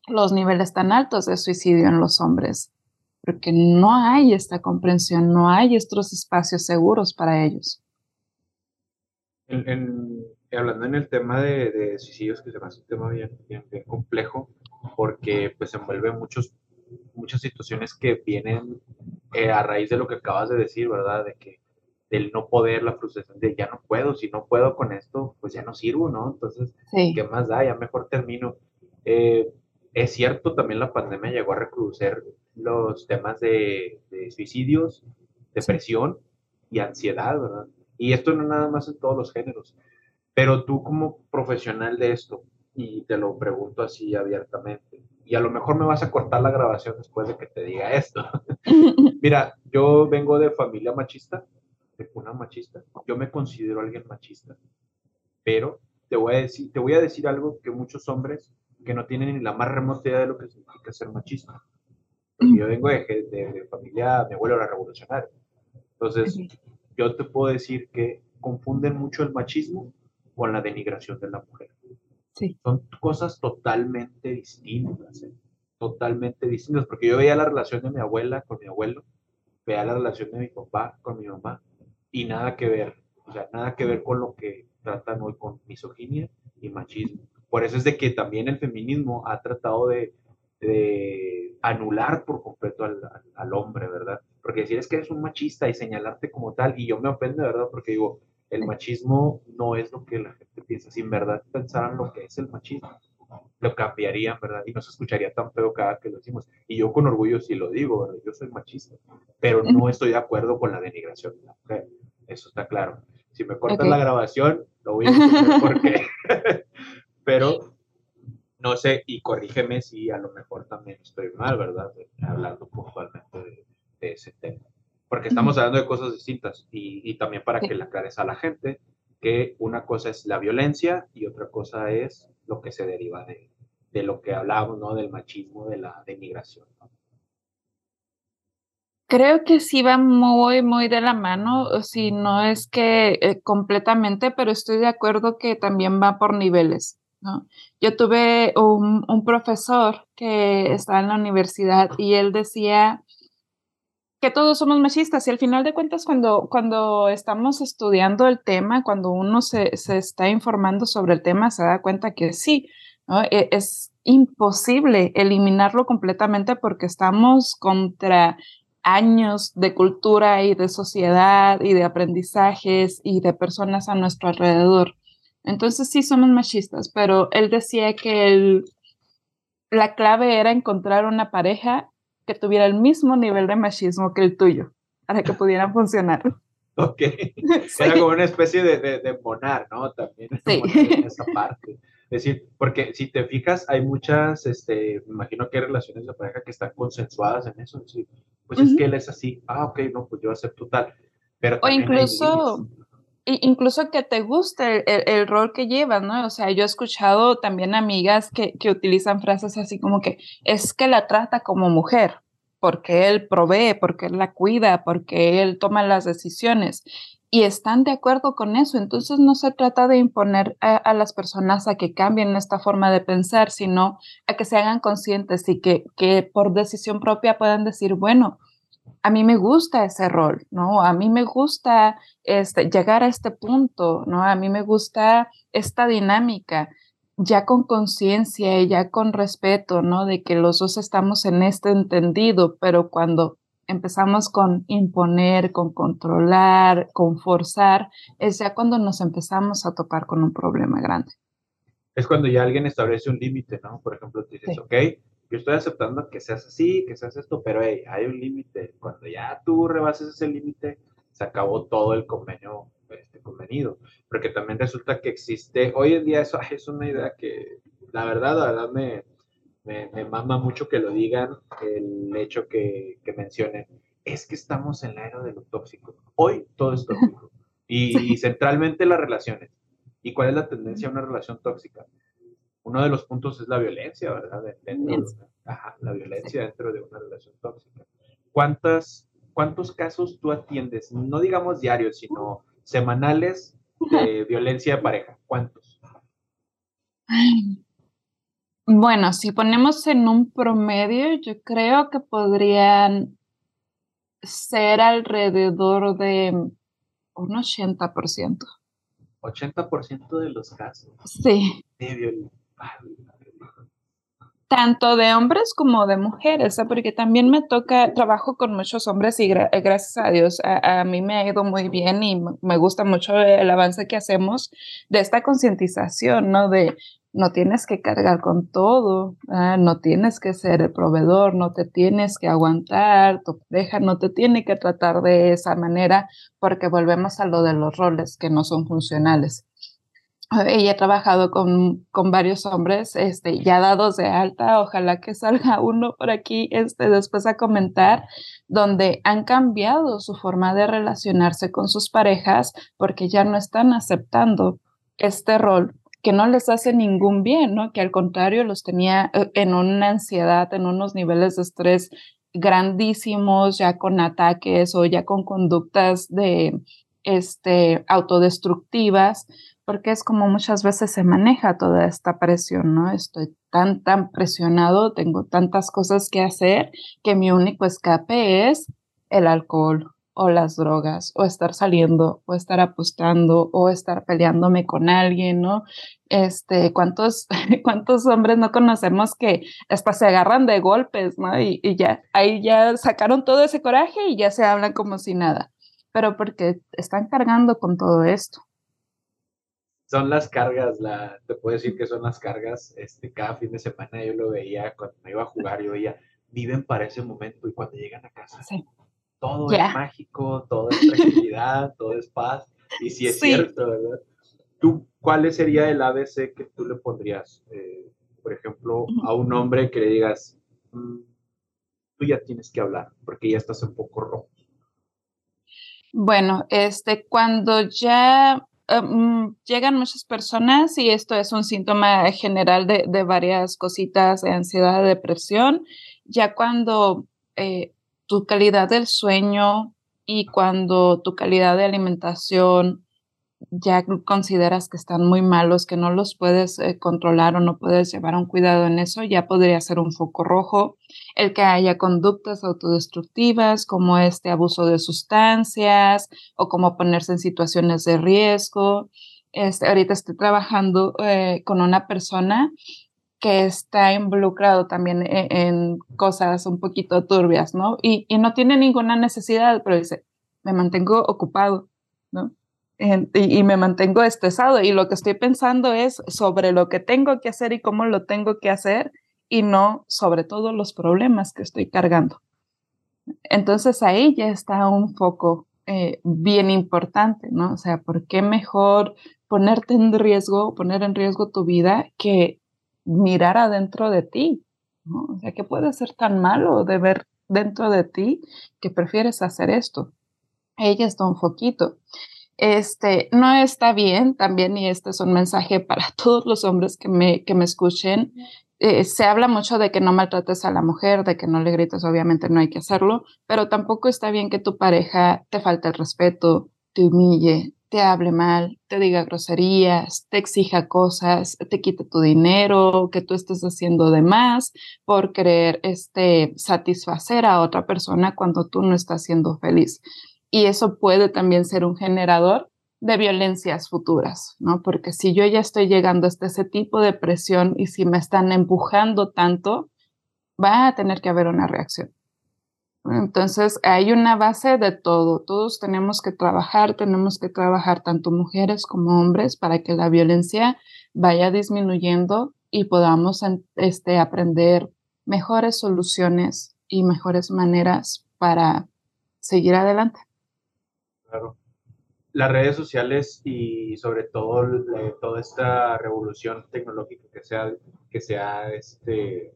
los niveles tan altos de suicidio en los hombres, porque no hay esta comprensión, no hay estos espacios seguros para ellos. En, en, hablando en el tema de, de, suicidios, que se me hace un tema bien, bien, bien complejo, porque pues envuelve muchos, muchas situaciones que vienen eh, a raíz de lo que acabas de decir, ¿verdad? De que del no poder, la frustración de ya no puedo, si no puedo con esto, pues ya no sirvo, ¿no? Entonces, sí. ¿qué más da? Ya mejor termino. Eh, es cierto, también la pandemia llegó a recrudecer los temas de, de suicidios, depresión y ansiedad, ¿verdad? Y esto no nada más en todos los géneros. Pero tú como profesional de esto, y te lo pregunto así abiertamente, y a lo mejor me vas a cortar la grabación después de que te diga esto. *laughs* Mira, yo vengo de familia machista, de cuna machista. Yo me considero alguien machista, pero te voy a decir, te voy a decir algo que muchos hombres que no tienen ni la más remota idea de lo que significa ser machista. Porque yo vengo de, de, de familia, mi abuelo era revolucionario. Entonces, yo te puedo decir que confunden mucho el machismo con la denigración de la mujer. Sí. Son cosas totalmente distintas, ¿eh? totalmente distintas, porque yo veía la relación de mi abuela con mi abuelo, veía la relación de mi papá con mi mamá, y nada que ver, o sea, nada que ver con lo que tratan hoy con misoginia y machismo. Por eso es de que también el feminismo ha tratado de, de anular por completo al, al, al, hombre, ¿verdad? Porque decir es que eres un machista y señalarte como tal, y yo me ofende, ¿verdad? Porque digo, el machismo no es lo que la gente piensa, si en verdad pensaran lo que es el machismo, lo cambiarían, ¿verdad? Y no se escucharía tan feo cada que lo decimos. Y yo con orgullo sí lo digo, ¿verdad? Yo soy machista, pero no estoy de acuerdo con la denigración de la mujer, eso está claro. Si me cortan okay. la grabación, lo voy a entender por qué. pero no sé, y corrígeme si a lo mejor también estoy mal, ¿verdad? Hablando puntualmente de, de ese tema. Porque estamos hablando de cosas distintas y, y también para que le aclares a la gente que una cosa es la violencia y otra cosa es lo que se deriva de, de lo que hablábamos, ¿no? Del machismo, de la denigración. ¿no? Creo que sí va muy, muy de la mano, si no es que eh, completamente, pero estoy de acuerdo que también va por niveles. ¿No? Yo tuve un, profesor que estaba en la universidad y él decía que todos somos machistas y al final de cuentas cuando, cuando estamos estudiando el tema, cuando uno se, se está informando sobre el tema, se da cuenta que sí, ¿no? E, es imposible eliminarlo completamente porque estamos contra años de cultura y de sociedad y de aprendizajes y de personas a nuestro alrededor. Entonces sí somos machistas, pero él decía que el, la clave era encontrar una pareja que tuviera el mismo nivel de machismo que el tuyo para que pudieran funcionar. *laughs* Ok. *laughs* Sí. Era como una especie de, de, de monar, ¿no? También sí. en esa parte. Es decir, porque si te fijas, hay muchas, este, me imagino que hay relaciones de pareja que están consensuadas en eso. ¿sí? Pues uh -huh. es que él es así, ah, ok, no, pues yo acepto tal. Pero o incluso, incluso que te guste el, el, rol que llevas, ¿no? O sea, yo he escuchado también amigas que, que utilizan frases así como que es que la trata como mujer, porque él provee, porque él la cuida, porque él toma las decisiones y están de acuerdo con eso. Entonces no se trata de imponer a, a, las personas a que cambien esta forma de pensar, sino a que se hagan conscientes y que, que por decisión propia puedan decir, bueno, a mí me gusta ese rol, ¿no? A mí me gusta este, llegar a este punto, ¿no? A mí me gusta esta dinámica, ya con conciencia y ya con respeto, ¿no? De que los dos estamos en este entendido, pero cuando empezamos con imponer, con controlar, con forzar, es ya cuando nos empezamos a topar con un problema grande. Es cuando ya alguien establece un límite, ¿no? Por ejemplo, dices, sí. ok, yo estoy aceptando que seas así, que seas esto, pero hey, hay un límite. Cuando ya tú rebases ese límite, se acabó todo el convenio este, convenido. Porque también resulta que existe, hoy en día eso *laughs* es una idea que la verdad, la verdad me, me, me mama mucho que lo digan, el hecho que, que, mencionen, es que estamos en la era de lo tóxico. Hoy todo es tóxico. *laughs* Y, y centralmente las relaciones. ¿Y cuál es la tendencia a una relación tóxica? Uno de los puntos es la violencia, ¿verdad? Dentro ajá, la violencia dentro de una relación tóxica. ¿Cuántas, ¿Cuántos casos tú atiendes? No digamos diarios, sino semanales de *laughs* violencia de pareja. ¿Cuántos? Bueno, si ponemos en un promedio, yo creo que podrían ser alrededor de un 80%. 80% de los casos. Sí. De violencia tanto de hombres como de mujeres, porque también me toca, trabajo con muchos hombres y gra gracias a Dios a, mí me ha ido muy bien y me gusta mucho el avance que hacemos de esta concientización, ¿no? De no tienes que cargar con todo, no tienes que ser el proveedor, no te tienes que aguantar, tu pareja no te tiene que tratar de esa manera porque volvemos a lo de los roles que no son funcionales ella ha trabajado con, con, varios hombres este, ya dados de alta, ojalá que salga *laughs* uno por aquí este, después a comentar, donde han cambiado su forma de relacionarse con sus parejas porque ya no están aceptando este rol que no les hace ningún bien, ¿no? Que al contrario los tenía eh, en una ansiedad, en unos niveles de estrés grandísimos, ya con ataques o ya con conductas de este, autodestructivas, porque es como muchas veces se maneja toda esta presión, ¿no? Estoy tan, tan presionado, tengo tantas cosas que hacer que mi único escape es el alcohol o las drogas o estar saliendo o estar apostando o estar peleándome con alguien, ¿no? Este, ¿cuántos, *laughs* cuántos hombres no conocemos que hasta se agarran de golpes, ¿no? Y, y ya, ahí ya sacaron todo ese coraje y ya se hablan como si nada, pero porque están cargando con todo esto son las cargas, la, te puedo decir que son las cargas, este, cada fin de semana yo lo veía, cuando me iba a jugar, yo veía, viven para ese momento y cuando llegan a casa, todo es mágico, todo es tranquilidad, *laughs* todo es paz, y si es cierto, ¿verdad? ¿Tú, cuál sería el ABC que tú le pondrías, eh, por ejemplo, a un hombre que le digas, mm, tú ya tienes que hablar, porque ya estás un poco rojo? Bueno, este, cuando ya mm, llegan muchas personas y esto es un síntoma general de, de varias cositas de ansiedad, depresión. Ya cuando eh, tu calidad del sueño y cuando tu calidad de alimentación ya consideras que están muy malos, que no los puedes eh, controlar o no puedes llevar un cuidado en eso, ya podría ser un foco rojo. El que haya conductas autodestructivas como este abuso de sustancias o como ponerse en situaciones de riesgo. Este, ahorita estoy trabajando eh, con una persona que está involucrado también en, en, cosas un poquito turbias, ¿no? Y, y no tiene ninguna necesidad, pero dice, me mantengo ocupado, ¿no? Y, me mantengo estresado y lo que estoy pensando es sobre lo que tengo que hacer y cómo lo tengo que hacer y no sobre todos los problemas que estoy cargando. Entonces ahí ya está un foco eh, bien importante, ¿no? O sea, ¿por qué mejor ponerte en riesgo, poner en riesgo tu vida que mirar adentro de ti? ¿no? O sea, ¿qué puede ser tan malo de ver dentro de ti que prefieres hacer esto? Ella está un foquito. Este, no está bien también, y este es un mensaje para *laughs* todos los hombres que me, que me escuchen. Eh, se habla mucho de que no maltrates a la mujer, de que no le grites, obviamente no hay que hacerlo, pero tampoco está bien que tu pareja te falte el respeto, te humille, te hable mal, te diga groserías, te exija cosas, te quite tu dinero, que tú estés haciendo de más por querer este, satisfacer a otra persona cuando tú no estás siendo feliz y eso puede también ser un generador de violencias futuras, ¿no? Porque si yo ya estoy llegando hasta ese tipo de presión y si me están empujando tanto, va a tener que haber una reacción. Entonces, hay una base de todo. Todos tenemos que trabajar, tenemos que trabajar tanto mujeres como hombres para que la violencia vaya disminuyendo y podamos este, aprender mejores soluciones y mejores maneras para seguir adelante. Las redes sociales y sobre todo toda esta revolución tecnológica que se ha, que se este,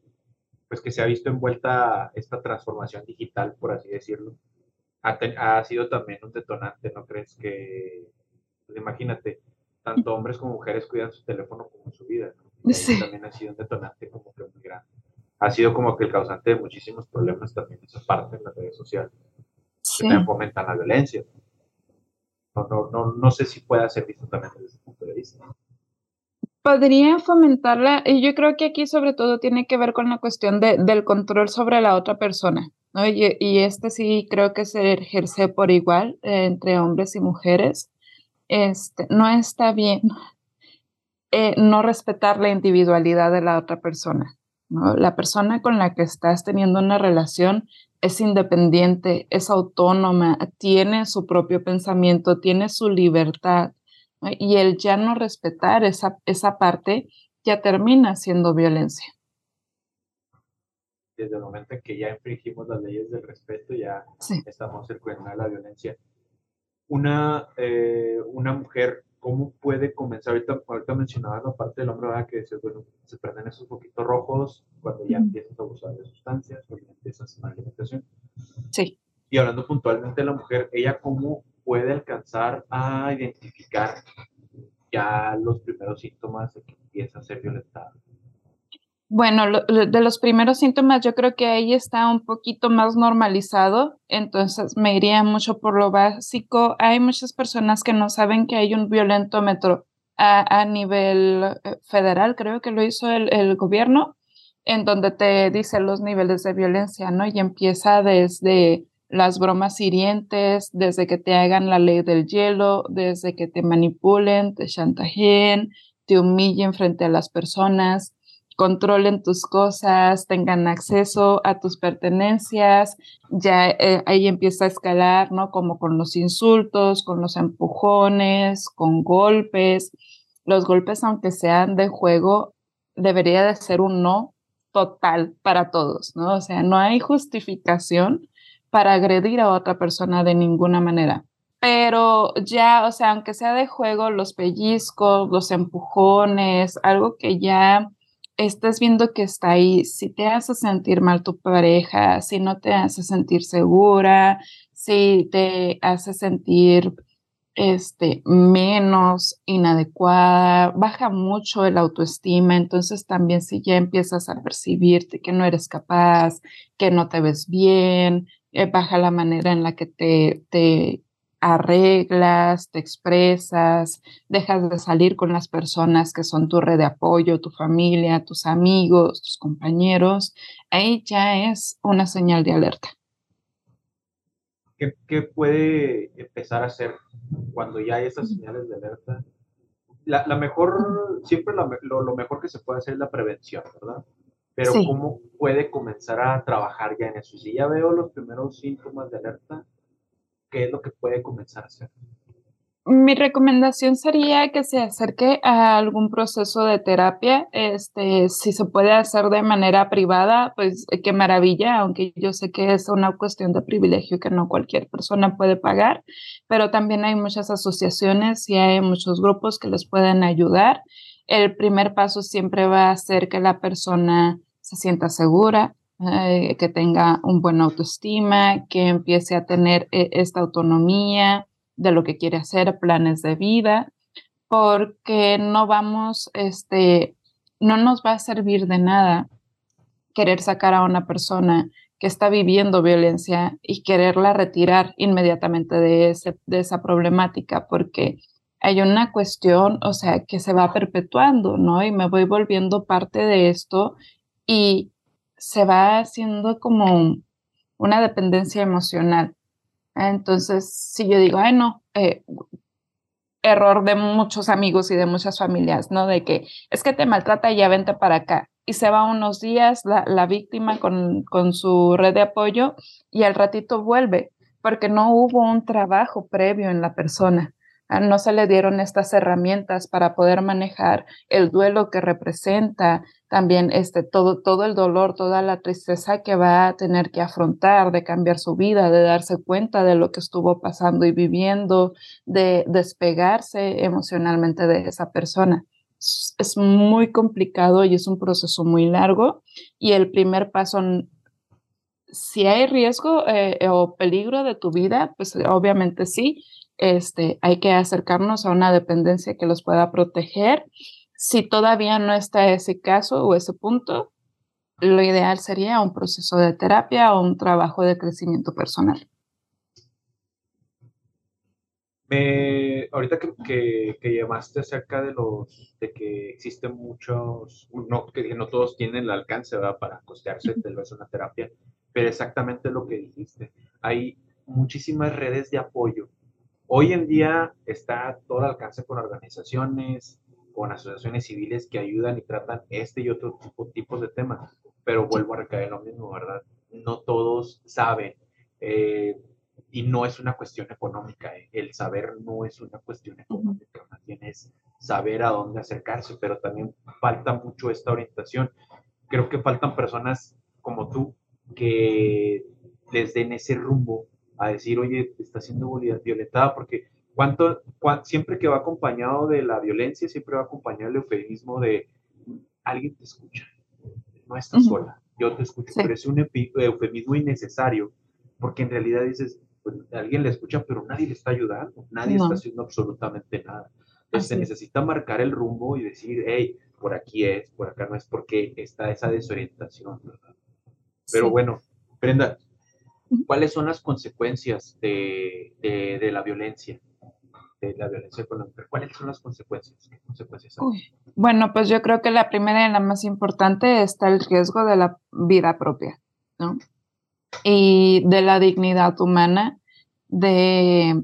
pues que se ha visto envuelta esta transformación digital, por así decirlo, ha, sido también un detonante, ¿no crees que, pues imagínate, tanto hombres como mujeres cuidan su teléfono como su vida, también ha sido un detonante como que muy grande. Ha sido como que el causante de muchísimos problemas también esa parte en las redes sociales, que también fomentan la violencia. no, no, no, sé si pueda ser visto también desde ese punto de vista. Podría fomentarla, y yo creo que aquí sobre todo tiene que ver con la cuestión de, del control sobre la otra persona, ¿no? Y, y, este sí creo que se ejerce por igual eh, entre hombres y mujeres. Este, no está bien eh, no respetar la individualidad de la otra persona. ¿no? La persona con la que estás teniendo una relación es independiente, es autónoma, tiene su propio pensamiento, tiene su libertad. Y el ya no respetar esa, esa parte ya termina siendo violencia. Desde el momento en que ya infringimos las leyes del respeto, ya estamos cercando la violencia. Una, eh, una mujer ¿cómo puede comenzar? Ahorita, ahorita mencionabas la parte del hombre, que bueno, se prenden esos poquitos rojos cuando ya empiezas a abusar de sustancias, cuando ya empiezas a alimentación. Sí. Y hablando puntualmente de la mujer, ¿ella cómo puede alcanzar a identificar ya los primeros síntomas de que empieza a ser violentada? Bueno, lo- de los primeros síntomas yo creo que ahí está un poquito más normalizado, entonces me iría mucho por lo básico. Hay muchas personas que no saben que hay un violentómetro a, a nivel eh, federal, creo que lo hizo el, el gobierno, en donde te dice los niveles de violencia, ¿no? Y empieza desde las bromas hirientes, desde que te hagan la ley del hielo, desde que te manipulen, te chantajeen, te humillen frente a las personas controlen tus cosas, tengan acceso a tus pertenencias, ya eh, ahí empieza a escalar, ¿no? Como con los insultos, con los empujones, con golpes. Los golpes, aunque sean de juego, debería de ser un no total para todos, ¿no? O sea, no hay justificación para agredir a otra persona de ninguna manera. Pero ya, o sea, aunque sea de juego, los pellizcos, los empujones, algo que ya estás viendo que está ahí, si te hace sentir mal tu pareja, si no te hace sentir segura, si te hace sentir este, menos inadecuada, baja mucho el autoestima, entonces también si ya empiezas a percibirte que no eres capaz, que no te ves bien, eh, baja la manera en la que te, te arreglas, te expresas, dejas de salir con las personas que son tu red de apoyo, tu familia, tus amigos, tus compañeros, ahí ya es una señal de alerta. ¿Qué, qué puede empezar a hacer cuando ya hay esas señales de alerta? La, la mejor, siempre la lo, lo mejor que se puede hacer es la prevención, ¿verdad? Pero Sí. ¿cómo puede comenzar a trabajar ya en eso? Si ya veo los primeros síntomas de alerta, ¿qué es lo que puede comenzar a hacer? Mi recomendación sería que se acerque a algún proceso de terapia. Este, si se puede hacer de manera privada, pues eh, qué maravilla, aunque yo sé que es una cuestión de privilegio que no cualquier persona puede pagar, pero también hay muchas asociaciones y hay muchos grupos que les pueden ayudar. El primer paso siempre va a ser que la persona se sienta segura, eh, que tenga un buen autoestima, que empiece a tener eh, esta autonomía de lo que quiere hacer, planes de vida, porque no vamos, este, no nos va a servir de nada querer sacar a una persona que está viviendo violencia y quererla retirar inmediatamente de, ese, de esa problemática, porque hay una cuestión, o sea, que se va perpetuando, ¿no? Y me voy volviendo parte de esto y se va haciendo como una dependencia emocional. Entonces, si yo digo, ay, no, eh, error de muchos amigos y de muchas familias, ¿no? De que es que te maltrata y ya vente para acá. Y se va unos días la, la víctima con, con su red de apoyo y al ratito vuelve, porque no hubo un trabajo previo en la persona. Ah, No se le dieron estas herramientas para poder manejar el duelo que representa, también este, todo, todo el dolor, toda la tristeza que va a tener que afrontar, de cambiar su vida, de darse cuenta de lo que estuvo pasando y viviendo, de despegarse emocionalmente de esa persona. Es, muy complicado y es un proceso muy largo y el primer paso, si hay riesgo eh, o peligro de tu vida, pues obviamente sí, este, hay que acercarnos a una dependencia que los pueda proteger. Si todavía no está ese caso o ese punto, lo ideal sería un proceso de terapia o un trabajo de crecimiento personal. Me, ahorita que, que, que llamaste acerca de los de que existen muchos, no, que no todos tienen el alcance ¿verdad? para costearse tal vez una terapia, pero exactamente lo que dijiste. Hay muchísimas redes de apoyo. Hoy en día está todo al alcance con organizaciones, con asociaciones civiles que ayudan y tratan este y otro tipo, tipos de temas, pero vuelvo a recaer en lo mismo, ¿verdad? No todos saben. Eh, y no es una cuestión económica, eh. el saber no es una cuestión económica, más bien es saber a dónde acercarse, pero también falta mucho esta orientación. Creo que faltan personas como tú que les den ese rumbo a decir, oye, está siendo violentada, porque cuánto, cuánto, siempre que va acompañado de la violencia, siempre va acompañado el eufemismo de alguien te escucha, no estás uh -huh. sola, yo te escucho, sí. pero es un eufemismo innecesario, porque en realidad dices, pues, alguien le escucha, pero nadie le está ayudando, nadie no. está haciendo absolutamente nada. Entonces se Así es. necesita marcar el rumbo y decir, hey, por aquí es, por acá no es, porque está esa desorientación, ¿verdad? Pero Sí. bueno, Brenda. ¿cuáles son las consecuencias de, de- de la violencia? De la violencia mujer. ¿Cuáles son las consecuencias? ¿Qué consecuencias Bueno, pues yo creo que la primera y la más importante está el riesgo de la vida propia, ¿no? Y de la dignidad humana, de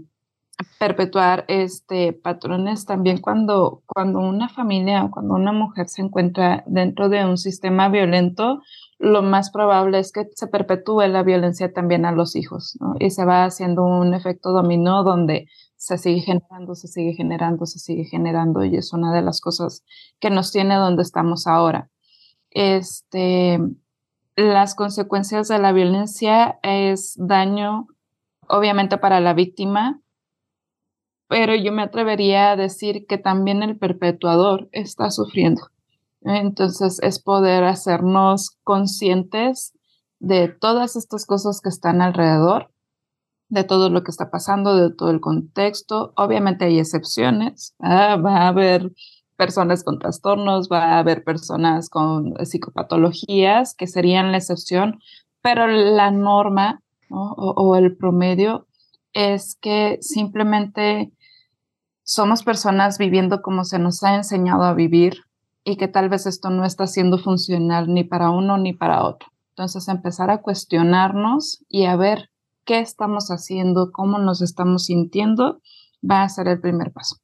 perpetuar este patrones también cuando, cuando una familia o cuando una mujer se encuentra dentro de un sistema violento, lo más probable es que se perpetúe la violencia también a los hijos, ¿no? Y se va haciendo un efecto dominó donde se sigue generando, se sigue generando, se sigue generando y es una de las cosas que nos tiene donde estamos ahora. Este, las consecuencias de la violencia es daño, obviamente, para la víctima, pero yo me atrevería a decir que también el perpetuador está sufriendo. Entonces, es poder hacernos conscientes de todas estas cosas que están alrededor, de todo lo que está pasando, de todo el contexto. Obviamente hay excepciones, va a haber personas con trastornos, va a haber personas con psicopatologías que serían la excepción, pero la norma ¿no? o, o el promedio es que simplemente somos personas viviendo como se nos ha enseñado a vivir y que tal vez esto no está siendo funcional ni para uno ni para otro. Entonces empezar a cuestionarnos y a ver qué estamos haciendo, cómo nos estamos sintiendo, va a ser el primer paso.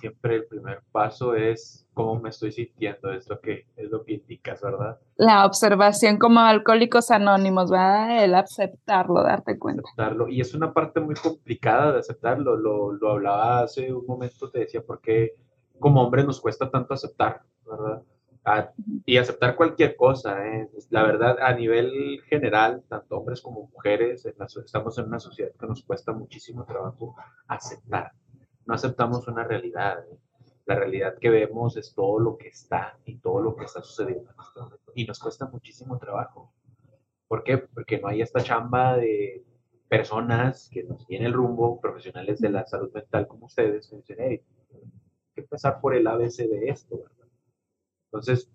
Siempre el primer paso es cómo me estoy sintiendo, es lo que, es lo que indicas, ¿verdad? La observación como alcohólicos anónimos, va el aceptarlo, darte cuenta. aceptarlo. Y es una parte muy complicada de aceptarlo. Lo, lo hablaba hace un momento, te decía, porque como hombres nos cuesta tanto aceptar, ¿verdad? Y aceptar cualquier cosa. ¿eh? La verdad, a nivel general, tanto hombres como mujeres, estamos en una sociedad que nos cuesta muchísimo trabajo aceptar. No aceptamos una realidad. ¿eh? La realidad que vemos es todo lo que está y todo lo que está sucediendo en este momento. Y nos cuesta muchísimo trabajo. ¿Por qué? Porque no hay esta chamba de personas que nos tienen el rumbo, profesionales de la salud mental como ustedes, que dicen, hey, hay que empezar por el ABC de esto, ¿verdad? Entonces,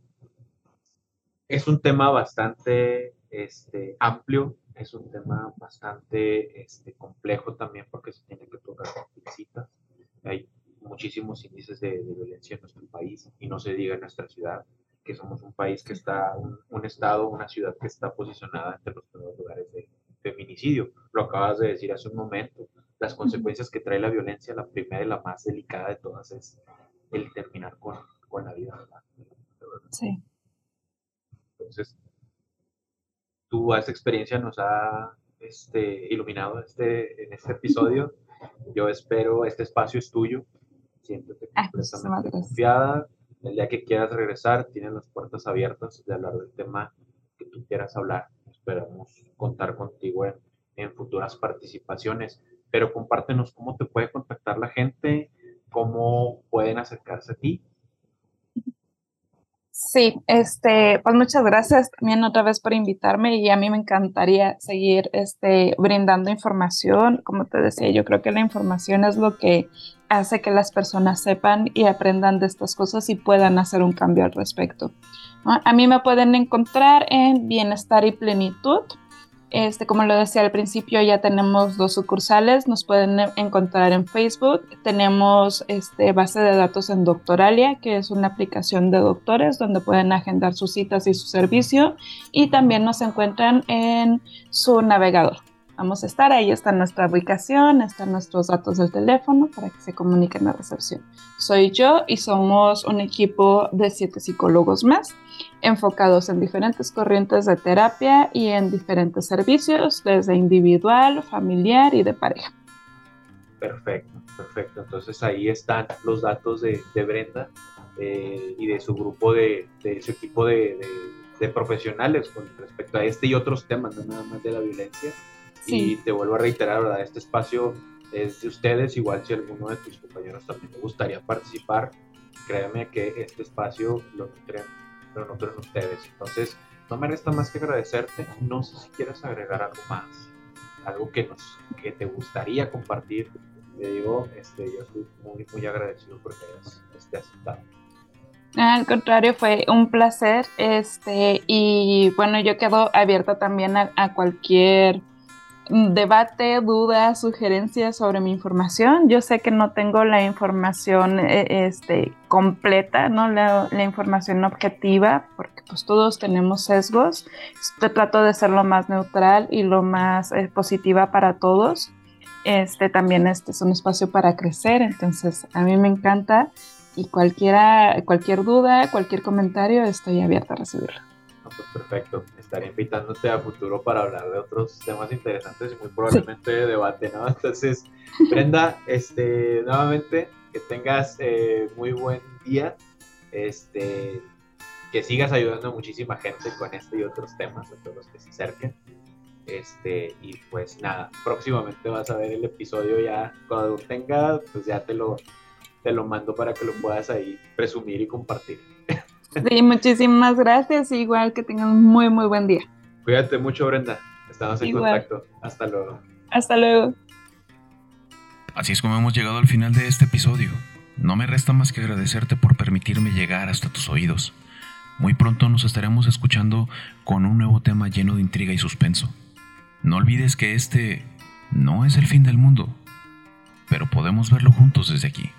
es un tema bastante este, amplio, es un tema bastante este, complejo también porque se tiene que tocar con. Hay muchísimos índices de, de violencia en nuestro país y no se diga en nuestra ciudad, que somos un país que está, un, un estado, una ciudad que está posicionada entre los primeros lugares de feminicidio. Lo acabas de decir hace un momento. Las consecuencias que trae la violencia, la primera y la más delicada de todas es el terminar con, con la vida. ¿verdad? Sí. Entonces, tú esa experiencia nos ha este, iluminado este, en este episodio. Yo espero, este espacio es tuyo. Siéntete Ah, completamente confiada. El día que quieras regresar, tienes las puertas abiertas de hablar del tema que tú quieras hablar. Esperamos contar contigo en, en futuras participaciones. Pero compártenos cómo te puede contactar la gente, cómo pueden acercarse a ti. Sí, este, pues muchas gracias también otra vez por invitarme y a mí me encantaría seguir este, brindando información. Como te decía, yo creo que la información es lo que hace que las personas sepan y aprendan de estas cosas y puedan hacer un cambio al respecto. A mí me pueden encontrar en Bienestar y Plenitud. Este, como lo decía al principio, ya tenemos dos sucursales. Nos pueden e- encontrar en Facebook. Tenemos este, base de datos en Doctoralia, que es una aplicación de doctores donde pueden agendar sus citas y su servicio. Y también nos encuentran en su navegador. Vamos a estar ahí, está nuestra ubicación, están nuestros datos del teléfono para que se comuniquen a recepción. Soy yo y somos un equipo de siete psicólogos más enfocados en diferentes corrientes de terapia y en diferentes servicios, desde individual, familiar y de pareja. Perfecto, perfecto. Entonces ahí están los datos de, de Brenda eh, y de su grupo de, de su equipo de, profesionales con respecto a este y otros temas, no nada más de la violencia. Y te vuelvo a reiterar, ¿verdad? Este espacio es de ustedes, igual si alguno de tus compañeros también le gustaría participar, créanme que este espacio lo nutren, lo nutren ustedes. Entonces, no me resta más que agradecerte. No sé si quieres agregar algo más, algo que, nos, que te gustaría compartir le digo, este, yo estoy muy, muy agradecido porque hayas este, aceptado. Al contrario, fue un placer. Este, y bueno, yo quedo abierta también a cualquier debate, dudas, sugerencias sobre mi información. Yo sé que no tengo la información eh, este, completa, ¿no? La, información objetiva, porque pues todos tenemos sesgos. Yo trato de ser lo más neutral y lo más eh, positiva para todos. Este también este es un espacio para crecer, entonces a mí me encanta y cualquiera, cualquier duda, cualquier comentario, estoy abierta a recibirlo. Pues perfecto. Estaré invitándote a futuro para hablar de otros temas interesantes y muy probablemente sí. de debate, ¿no? *laughs* Entonces, Brenda, este, nuevamente, que tengas eh, muy buen día. Este, que sigas ayudando a muchísima gente con este y otros temas, a todos los que se acerquen. Este, y pues nada, próximamente vas a ver el episodio ya, cuando lo tenga, pues ya te lo, te lo mando para que lo puedas ahí presumir y compartir. Sí, muchísimas gracias. Igual que tengan un muy, muy buen día. Cuídate mucho, Brenda. Estamos en Igual. contacto. Hasta luego. Hasta luego. Así es como hemos llegado al final de este episodio. No me resta más que agradecerte por permitirme llegar hasta tus oídos. Muy pronto nos estaremos escuchando con un nuevo tema lleno de intriga y suspenso. No olvides que este no es el fin del mundo, pero podemos verlo juntos desde aquí.